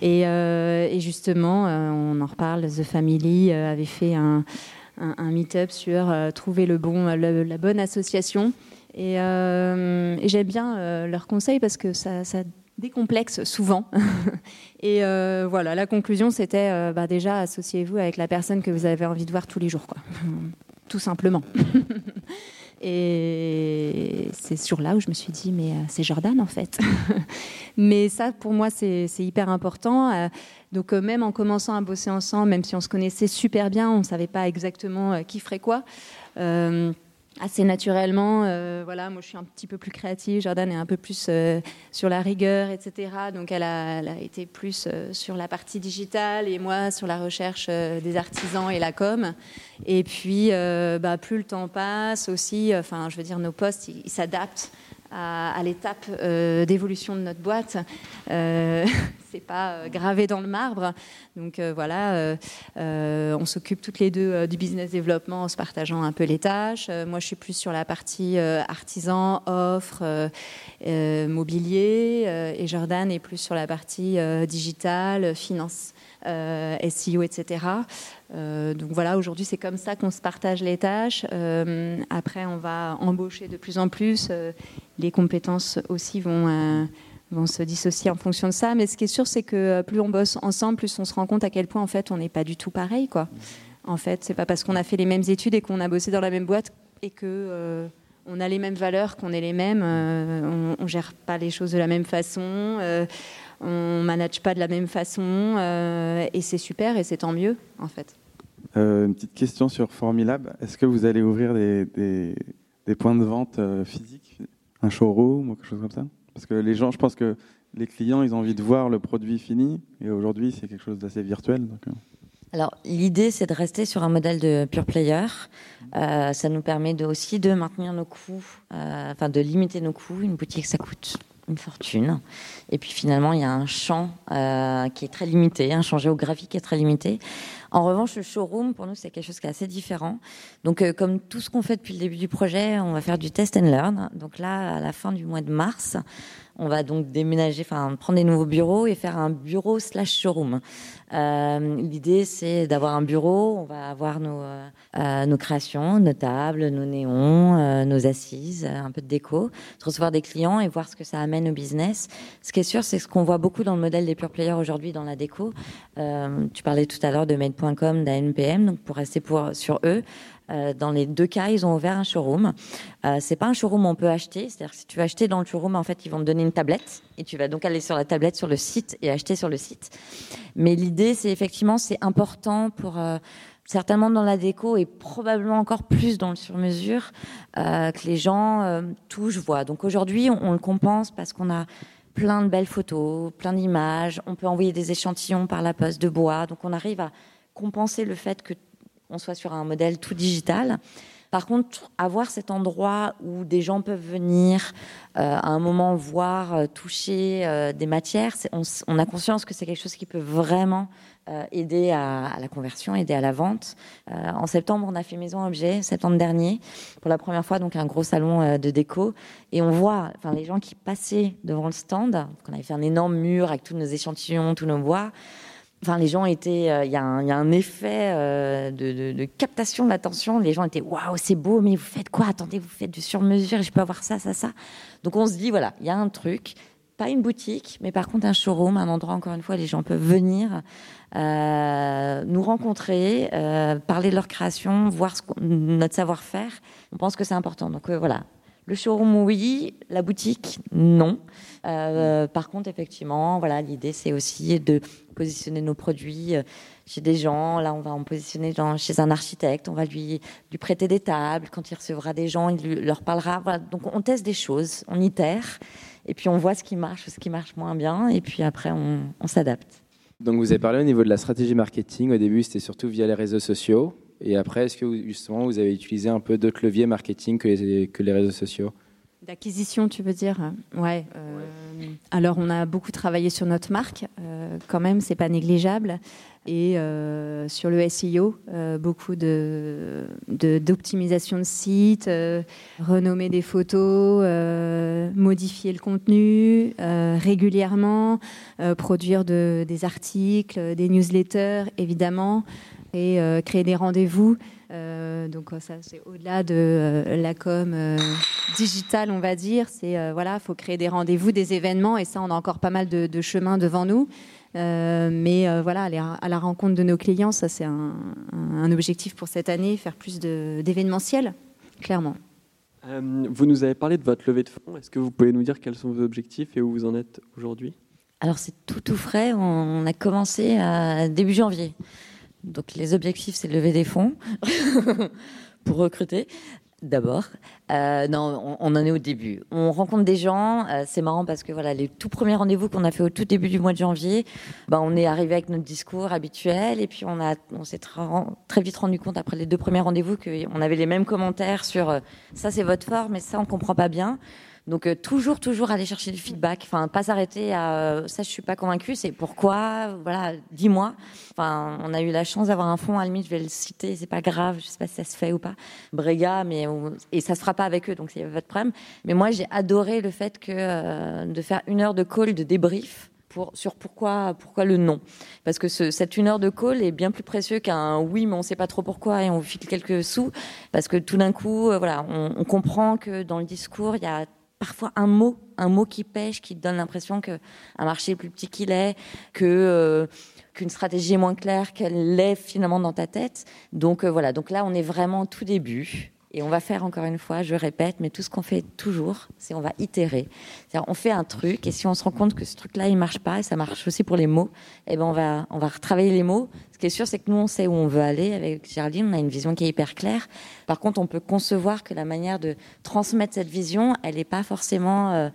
Et, euh, et justement, on en reparle, The Family avait fait un, un, meet-up sur trouver le bon, la bonne association. Et, et j'aime bien leurs conseils parce que ça, ça des complexes souvent. et euh, voilà, la conclusion, c'était euh, bah, déjà associez-vous avec la personne que vous avez envie de voir tous les jours, quoi. tout simplement. et c'est sur là où je me suis dit, mais euh, c'est Jordan en fait. mais ça, pour moi, c'est hyper important. donc même en commençant à bosser ensemble, même si on se connaissait super bien, on ne savait pas exactement qui ferait quoi assez naturellement. Euh, voilà, moi, je suis un petit peu plus créative. Jordan est un peu plus euh, sur la rigueur, etc. Donc, elle a, été plus euh, sur la partie digitale et moi sur la recherche des artisans et la com. Et puis, bah, plus le temps passe aussi, enfin, je veux dire, nos postes, ils s'adaptent à, l'étape euh, d'évolution de notre boîte. Euh, c'est pas euh, gravé dans le marbre. Donc voilà, on s'occupe toutes les deux du business développement en se partageant un peu les tâches. moi, je suis plus sur la partie artisan, offre, mobilier, et Jordan est plus sur la partie digitale, finance. Euh, SEO, etc. Euh, donc voilà, aujourd'hui c'est comme ça qu'on se partage les tâches. Euh, après, on va embaucher de plus en plus. les compétences aussi vont vont se dissocier en fonction de ça. Mais ce qui est sûr, c'est que plus on bosse ensemble, plus on se rend compte à quel point en fait on n'est pas du tout pareil. Quoi. En fait, c'est pas parce qu'on a fait les mêmes études et qu'on a bossé dans la même boîte et que on a les mêmes valeurs, qu'on est les mêmes. on, on, gère pas les choses de la même façon on manage pas de la même façon euh, et c'est super et c'est tant mieux en fait. Euh, une petite question sur Formilab. Est-ce que vous allez ouvrir des, des, points de vente euh, physiques, un showroom ou quelque chose comme ça? Parce que les gens, je pense que les clients, ils ont envie de voir le produit fini et aujourd'hui, c'est quelque chose d'assez virtuel. alors, l'idée, c'est de rester sur un modèle de pure player. ça nous permet de, aussi de maintenir nos coûts, enfin de limiter nos coûts. Une boutique, ça coûte une fortune. Et puis finalement, il y a un champ euh, qui est très limité, un champ géographique qui est très limité. En revanche, le showroom, pour nous, c'est quelque chose qui est assez différent. Donc, euh, comme tout ce qu'on fait depuis le début du projet, on va faire du test and learn. Donc là, à la fin du mois de mars, on va donc déménager, enfin prendre des nouveaux bureaux et faire un bureau slash showroom. Euh, L'idée, c'est d'avoir un bureau. On va avoir nos, euh, euh nos créations, nos tables, nos néons, nos assises, un peu de déco, recevoir des clients et voir ce que ça amène au business. Ce qui est sûr, c'est ce qu'on voit beaucoup dans le modèle des pure players aujourd'hui dans la déco. Tu parlais tout à l'heure de Made.com, d'ANPM, donc pour rester pour, sur eux. Euh, dans les deux cas, ils ont ouvert un showroom. Euh, c'est pas un showroom où on peut acheter, c'est-à-dire que si tu veux acheter dans le showroom, en fait, ils vont te donner une tablette et tu vas donc aller sur la tablette sur le site et acheter sur le site. Mais l'idée, c'est effectivement, c'est important pour euh, certainement dans la déco et probablement encore plus dans le sur-mesure euh, que les gens touchent, voient. Donc aujourd'hui, on le compense parce qu'on a plein de belles photos, plein d'images. On peut envoyer des échantillons par la poste de bois. Donc on arrive à compenser le fait que on soit sur un modèle tout digital. Par contre, avoir cet endroit où des gens peuvent venir euh, à un moment voir, euh, toucher euh, des matières, on, a conscience que c'est quelque chose qui peut vraiment aider à, la conversion, aider à la vente. En septembre, on a fait Maison Objet, septembre dernier, pour la première fois, donc un gros salon de déco. Et on voit enfin, les gens qui passaient devant le stand, on avait fait un énorme mur avec tous nos échantillons, tous nos bois. Enfin, les gens étaient. Il euh, y, y, a un effet euh, de, captation de l'attention. Les gens étaient waouh, c'est beau, mais vous faites quoi? Attendez, vous faites du sur-mesure, je peux avoir ça, ça, ça. Donc on se dit voilà, il y a un truc, pas une boutique, mais par contre un showroom, un endroit encore une fois, les gens peuvent venir euh, nous rencontrer, parler de leur création, voir notre savoir-faire. On pense que c'est important. Donc voilà, le showroom, oui. La boutique, non. Euh, par contre, effectivement, voilà, l'idée, c'est aussi de positionner nos produits euh, chez des gens. Là, on va en positionner chez un architecte. On va lui, prêter des tables. Quand il recevra des gens, il leur parlera. Donc, on teste des choses, on itère. Et puis, on voit ce qui marche, ce qui marche moins bien. Et puis, après, on, on s'adapte. Donc, vous avez parlé au niveau de la stratégie marketing. Au début, c'était surtout via les réseaux sociaux. Et après, est-ce que justement vous avez utilisé un peu d'autres leviers marketing que les, que les réseaux sociaux? D'acquisition, tu veux dire? Ouais, euh, ouais, Alors, on a beaucoup travaillé sur notre marque, euh, quand même, c'est pas négligeable. Et euh, sur le SEO, euh, beaucoup d'optimisation de, de, site, euh, renommer des photos, modifier le contenu régulièrement, produire de, des articles, des newsletters, évidemment et euh, créer des rendez-vous. Euh, donc ça, c'est au-delà de euh, la com digitale, on va dire. C'est voilà, faut créer des rendez-vous, des événements, et ça, on a encore pas mal de, de chemin devant nous. mais voilà, aller à, à, la rencontre de nos clients, ça, c'est un, un, objectif pour cette année, faire plus d'événementiel, clairement. vous nous avez parlé de votre levée de fonds. Est-ce que vous pouvez nous dire quels sont vos objectifs et où vous en êtes aujourd'hui? Alors c'est tout tout frais. On a commencé à début janvier. Donc les objectifs, c'est lever des fonds pour recruter. D'abord, euh, non, on, en est au début. On rencontre des gens. Euh, c'est marrant parce que voilà, les tout premiers rendez-vous qu'on a fait au tout début du mois de janvier, ben, on est arrivé avec notre discours habituel et puis on a, on s'est très, très vite rendu compte après les deux premiers rendez-vous qu'on avait les mêmes commentaires sur euh, ça c'est votre forme, mais ça on comprend pas bien. Donc euh, toujours, toujours aller chercher du feedback. Enfin, pas s'arrêter à euh, ça, je suis pas convaincue. C'est pourquoi, voilà, dis-moi. Enfin, on a eu la chance d'avoir un fond. À je vais le citer. C'est pas grave. Je sais pas si ça se fait ou pas. Brega, mais et ça se fera pas avec eux, donc c'est votre problème. Mais moi, j'ai adoré le fait que euh, de faire une heure de call, de débrief. Pour, sur pourquoi, pourquoi le non. Parce que ce, cette une heure de call est bien plus précieux qu'un oui, mais on ne sait pas trop pourquoi et on file quelques sous. Parce que tout d'un coup, euh, voilà, on, on comprend que dans le discours, il y a parfois un mot, un mot qui pêche, qui donne l'impression qu'un marché est plus petit qu'il est, que euh, qu'une stratégie est moins claire qu'elle l'est finalement dans ta tête. Donc euh, voilà, donc là on est vraiment au tout début. Et on va faire encore une fois, je répète, mais tout ce qu'on fait toujours, c'est on va itérer. C'est-à-dire on fait un truc et si on se rend compte que ce truc-là il marche pas et ça marche aussi pour les mots, eh ben on va on va retravailler les mots. Ce qui est sûr, c'est que nous on sait où on veut aller avec Géraldine, on a une vision qui est hyper claire. Par contre, on peut concevoir que la manière de transmettre cette vision, elle n'est pas forcément, euh,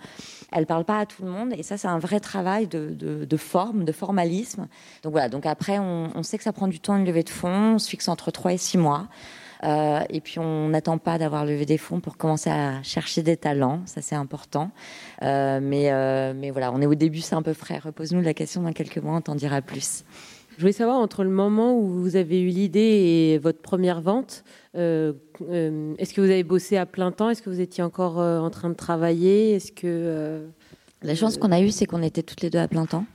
elle parle pas à tout le monde et ça c'est un vrai travail de, de, de, forme, de formalisme. Donc voilà. Donc après, on, sait que ça prend du temps une levée de fonds, on se fixe entre 3 et 6 mois. Euh, et puis on n'attend pas d'avoir levé des fonds pour commencer à chercher des talents, ça c'est important. Euh, mais, euh, mais voilà, on est au début, c'est un peu frais. Repose-nous la question dans quelques mois, on t'en dira plus. Je voulais savoir, entre le moment où vous avez eu l'idée et votre première vente, euh, euh, est-ce que vous avez bossé à plein temps? Est-ce que vous étiez encore euh, en train de travailler? Est-ce que la chance qu'on a eue, c'est qu'on était toutes les deux à plein temps.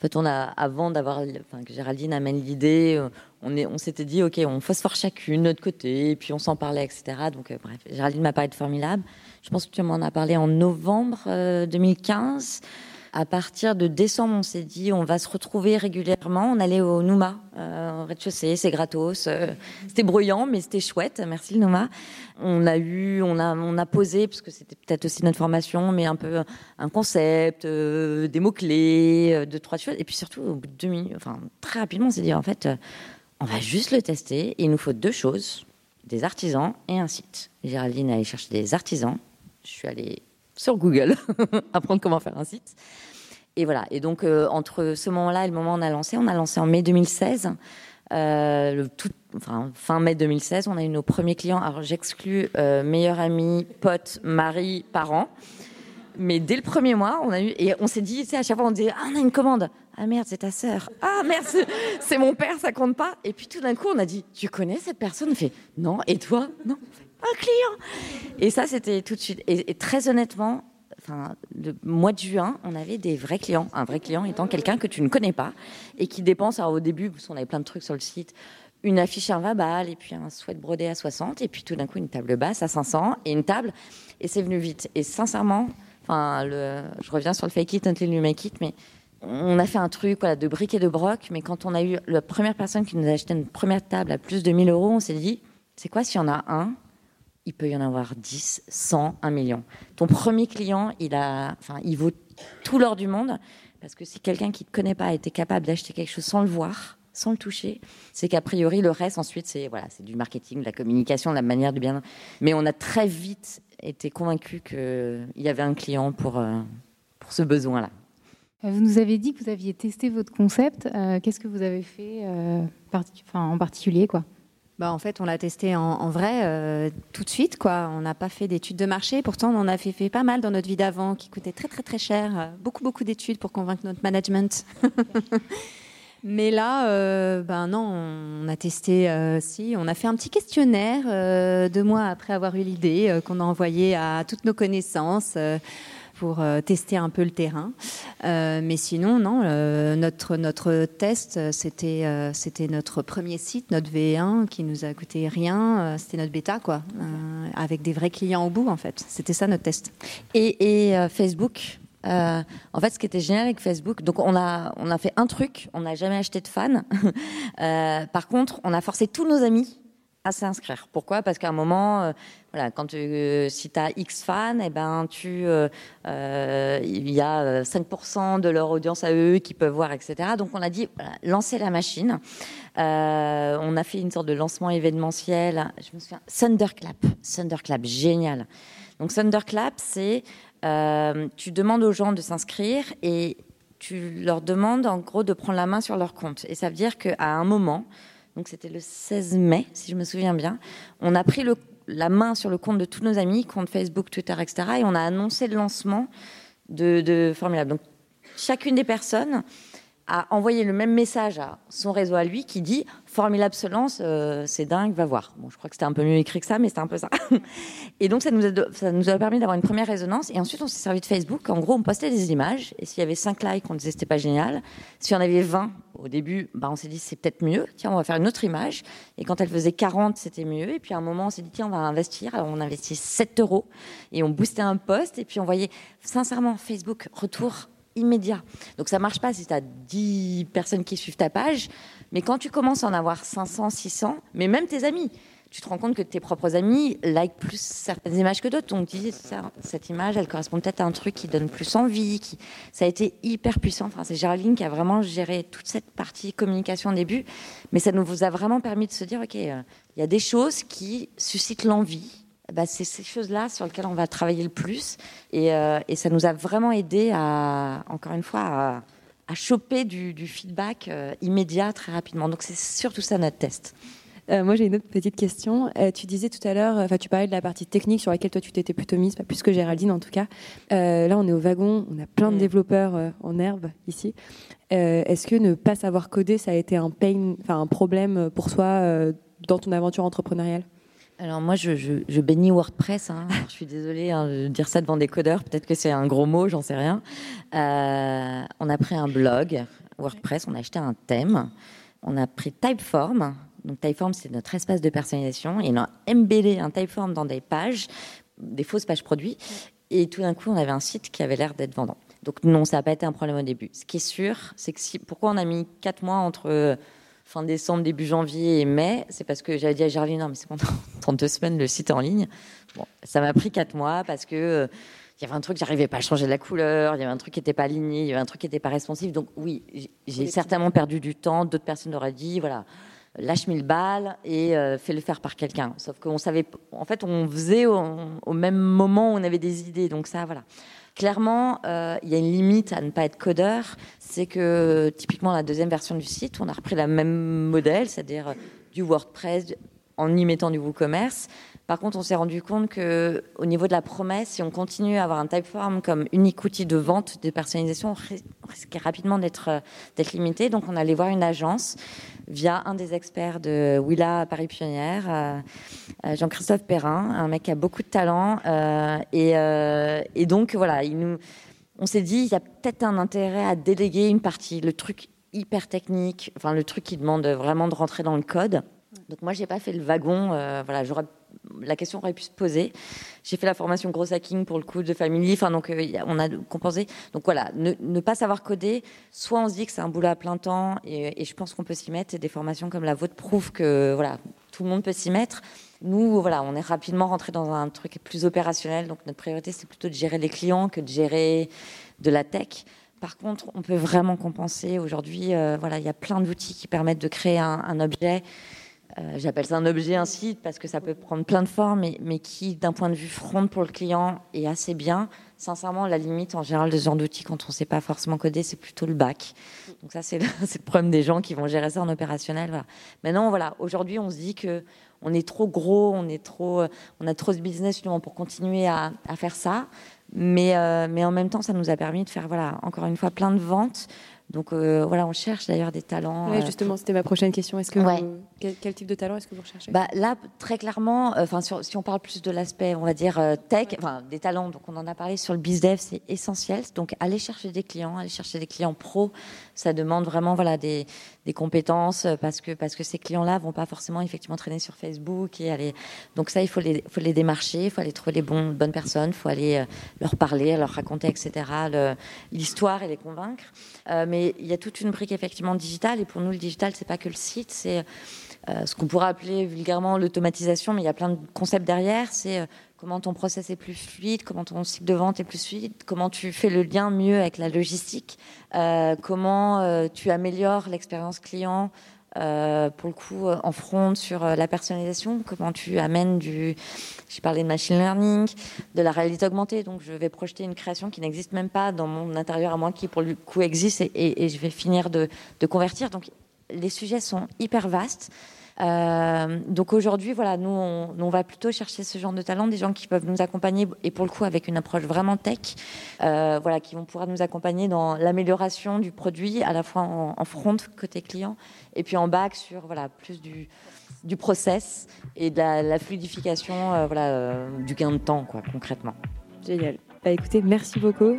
Fait, on a, avant d'avoir, enfin, que Géraldine amène l'idée, on, est, on s'était dit, OK, on phosphore chacune de notre côté, et puis on s'en parlait, etc. Donc, bref, Géraldine m'a parlé de Formidable. Je pense que tu m'en as parlé en novembre 2015. À partir de décembre, on s'est dit on va se retrouver régulièrement. On allait au Nouma, euh, au rez-de-chaussée, c'est gratos. Euh, c'était bruyant, mais c'était chouette. Merci le Nouma. On a eu, on a, on a posé parce que c'était peut-être aussi notre formation, mais un peu un concept, euh, des mots clés, deux trois choses. Et puis surtout, au bout de deux minutes, enfin très rapidement, on s'est dit en fait, on va juste le tester. Il nous faut deux choses des artisans et un site. Géraldine allée chercher des artisans. Je suis allée sur Google, apprendre comment faire un site. Et voilà. Et donc, euh, entre ce moment-là et le moment où on a lancé, on a lancé en mai 2016. Euh, enfin, fin mai 2016, on a eu nos premiers clients. Alors, j'exclus euh, meilleur ami, pote, mari, parents. Mais dès le premier mois, on a eu et on s'est dit, tu sais, à chaque fois, on disait, ah, on a une commande. Ah merde, c'est ta sœur. Ah merde, c'est mon père, ça compte pas. Et puis tout d'un coup, on a dit, tu connais cette personne? On fait, non. Et toi? Non un client. Et ça, c'était tout de suite. Et, très honnêtement, enfin, le mois de juin, on avait des vrais clients. Un vrai client étant quelqu'un que tu ne connais pas et qui dépense, alors au début, parce qu'on avait plein de trucs sur le site, une affiche à 20 balles et puis un sweat brodé à 60 et puis tout d'un coup une table basse à 500 et une table et c'est venu vite. Et sincèrement, enfin, je reviens sur le fake it until you make it, mais on a fait un truc voilà, de briques et de broc, mais quand on a eu la première personne qui nous a acheté une première table à plus de 1000 euros, on s'est dit, c'est quoi s'il y en a un il peut y en avoir 10, 100, 1 million. Ton premier client, il, a, enfin, il vaut tout l'or du monde, parce que si quelqu'un qui ne te connaît pas était capable d'acheter quelque chose sans le voir, sans le toucher, c'est qu'a priori, le reste, ensuite, c'est voilà, du marketing, de la communication, de la manière de bien. Mais on a très vite été convaincus qu'il y avait un client pour, euh, pour ce besoin-là. Euh, vous nous avez dit que vous aviez testé votre concept. Euh, qu'est-ce que vous avez fait en particulier quoi? Bah, en fait, on l'a testé en, vrai euh, tout de suite. Quoi. On n'a pas fait d'études de marché. Pourtant, on en a fait, pas mal dans notre vie d'avant, qui coûtait très très très cher. Euh, beaucoup beaucoup d'études pour convaincre notre management. Mais là, euh, ben non, on a testé. si, on a fait un petit questionnaire deux mois après avoir eu l'idée qu'on a envoyé à toutes nos connaissances pour euh, tester un peu le terrain. Euh, mais sinon, non, euh, notre, notre test, c'était c'était notre premier site, notre V1, qui nous a coûté rien. c'était notre bêta, quoi, avec des vrais clients au bout, en fait. C'était ça notre test. Et, Facebook en fait, ce qui était génial avec Facebook, donc on a on a fait un truc, on n'a jamais acheté de fans. par contre, on a forcé tous nos amis à s'inscrire. Pourquoi? Parce qu'à un moment, euh, voilà, quand euh, si tu as X fans, eh ben, tu, euh, il y a 5% de leur audience à eux qui peuvent voir, etc. Donc on a dit, voilà, lancez la machine. on a fait une sorte de lancement événementiel. Je me souviens, Thunderclap. Thunderclap, génial. Donc Thunderclap, c'est, tu demandes aux gens de s'inscrire et tu leur demandes en gros de prendre la main sur leur compte. Et ça veut dire qu'à un moment, donc c'était le 16 mai, si je me souviens bien. On a pris la main sur le compte de tous nos amis, compte Facebook, Twitter, etc. Et on a annoncé le lancement de, de Formidable. Donc chacune des personnes a envoyé le même message à son réseau à lui qui dit Formidable se lance, euh, c'est dingue, va voir. Bon, je crois que c'était un peu mieux écrit que ça, mais c'était un peu ça. et donc, ça nous a, ça nous a permis d'avoir une première résonance. Et ensuite, on s'est servi de Facebook. En gros, on postait des images. Et s'il y avait 5 likes, on disait c'était pas génial. S'il y en avait 20, au début, bah, on s'est dit c'est peut-être mieux. Tiens, on va faire une autre image. Et quand elle faisait 40, c'était mieux. Et puis à un moment, on s'est dit tiens, on va investir. Alors, on investit 7 euros. Et on boostait un post. Et puis on voyait, sincèrement, Facebook, retour immédiat. Donc ça marche pas si tu as 10 personnes qui suivent ta page, mais quand tu commences à en avoir 500, 600, mais même tes amis, tu te rends compte que tes propres amis like plus certaines images que d'autres. Donc, dis, cette image, elle correspond peut-être à un truc qui donne plus envie. Qui... Ça a été hyper puissant. C'est Géraldine qui a vraiment géré toute cette partie communication au début. Mais ça nous a vraiment permis de se dire, OK, euh, il y a des choses qui suscitent l'envie bah, c'est ces choses-là sur lesquelles on va travailler le plus. Et, euh, et, ça nous a vraiment aidé à, encore une fois, à, à choper du, du feedback euh, immédiat très rapidement. Donc c'est surtout ça notre test. Euh, moi, j'ai une autre petite question. Euh, tu disais tout à l'heure, enfin, tu parlais de la partie technique sur laquelle toi tu t'étais plutôt mise, pas plus que Géraldine en tout cas. Euh, là, on est au wagon, on a plein de Mm. développeurs en herbe ici. Est-ce que ne pas savoir coder, ça a été un pain, enfin un problème pour toi dans ton aventure entrepreneuriale? Alors moi, je, bénis WordPress. hein. Je suis désolée hein, de dire ça devant des codeurs. Peut-être que c'est un gros mot, j'en sais rien. Euh, on a pris un blog WordPress, on a acheté un thème, on a pris Typeform. Donc Typeform, c'est notre espace de personnalisation. Et on a embellé un Typeform dans des pages, des fausses pages produits. Et tout d'un coup, on avait un site qui avait l'air d'être vendant. Donc non, ça n'a pas été un problème au début. Ce qui est sûr, c'est que si, pourquoi on a mis quatre mois entre fin décembre, début janvier et mai, c'est parce que j'avais dit à Gerline, non, mais c'est bon, dans deux semaines, le site est en ligne. Bon, ça m'a pris quatre mois parce que euh, il y avait un truc, j'arrivais pas à changer la couleur, il y avait un truc qui n'était pas aligné, il y avait un truc qui n'était pas responsive. Donc oui, j'ai- certainement perdu du temps. D'autres personnes auraient dit, voilà, lâche 1000 balles et euh, fais-le faire par quelqu'un. Sauf qu'on savait, en fait, on faisait au, au même moment où on avait des idées. Donc ça, voilà. Clairement, euh, il y a une limite à ne pas être codeur. C'est que typiquement la deuxième version du site, on a repris le même modèle, c'est-à-dire du WordPress en y mettant du WooCommerce. Par contre, on s'est rendu compte que au niveau de la promesse, si on continue à avoir un Typeform comme unique outil de vente de personnalisation, on ris- on risquait rapidement d'être euh, d'être limité. Donc, on allait voir une agence via un des experts de Willa Paris Pionnière, euh, euh, Jean-Christophe Perrin, un mec qui a beaucoup de talent. et, et donc, voilà, il nous, on s'est dit, il y a peut-être un intérêt à déléguer une partie, le truc hyper technique, enfin le truc qui demande vraiment de rentrer dans le code. Donc moi, j'ai pas fait le wagon. euh, voilà, j'aurais la question aurait pu se poser. J'ai fait la formation gros hacking pour le coup de family. Enfin, donc euh, on a compensé. Donc voilà, ne, ne pas savoir coder. Soit on se dit que c'est un boulot à plein temps et, je pense qu'on peut s'y mettre. Et des formations comme la vôtre prouvent que voilà, tout le monde peut s'y mettre. Nous, voilà, on est rapidement rentré dans un truc plus opérationnel. Donc notre priorité, c'est plutôt de gérer les clients que de gérer de la tech. Par contre, on peut vraiment compenser. Aujourd'hui, euh, voilà, il y a plein d'outils qui permettent de créer un objet. Euh, J'appelle ça un objet, un site, parce que ça peut prendre plein de formes, mais, mais qui, d'un point de vue front pour le client, est assez bien. Sincèrement, la limite, en général, de ce genre d'outils, quand on ne sait pas forcément coder, c'est plutôt le bac. Donc ça, c'est le, problème des gens qui vont gérer ça en opérationnel. Voilà. Maintenant, voilà, aujourd'hui, on se dit que on est trop gros, on est trop, on a trop de business justement pour continuer à, à faire ça. Mais, euh, mais en même temps, ça nous a permis de faire, voilà, encore une fois, plein de ventes. Donc euh, voilà, on cherche d'ailleurs des talents. Ouais, Justement, c'était ma prochaine question. Est-ce que Ouais. vous- quel, quel type de talent est-ce que vous recherchez? Bah, là, très clairement, euh, enfin, si on parle plus de l'aspect, on va dire euh, tech, enfin des talents, donc on en a parlé sur le bizdev, c'est essentiel. Donc aller chercher des clients, aller chercher des clients pros, ça demande vraiment voilà des, des compétences euh, parce que parce que ces clients-là vont pas forcément effectivement traîner sur Facebook et aller. Donc ça, il faut les faut les démarcher, il faut aller trouver les bons bonnes personnes, il faut aller euh, leur parler, leur raconter, etc. L'histoire et les convaincre. Mais il y a toute une brique effectivement digitale et pour nous le digital c'est pas que le site, c'est ce qu'on pourrait appeler vulgairement l'automatisation, mais il y a plein de concepts derrière. C'est euh, comment ton process est plus fluide, comment ton cycle de vente est plus fluide, comment tu fais le lien mieux avec la logistique, euh, comment euh, tu améliores l'expérience client. euh, pour le coup, euh, en front sur euh, la personnalisation, comment tu amènes du, j'ai parlé de machine learning, de la réalité augmentée. Donc, je vais projeter une création qui n'existe même pas dans mon intérieur à moi, qui pour le coup existe, et je vais finir de, de convertir. Donc, les sujets sont hyper vastes. Euh, donc aujourd'hui, voilà, nous on, va plutôt chercher ce genre de talents, des gens qui peuvent nous accompagner et pour le coup avec une approche vraiment tech, euh, voilà, qui vont pouvoir nous accompagner dans l'amélioration du produit, à la fois en, front côté client et puis en back sur voilà plus du du process et de la, fluidification, euh, voilà, du gain de temps quoi, concrètement. Génial. Bah, écoutez, merci beaucoup.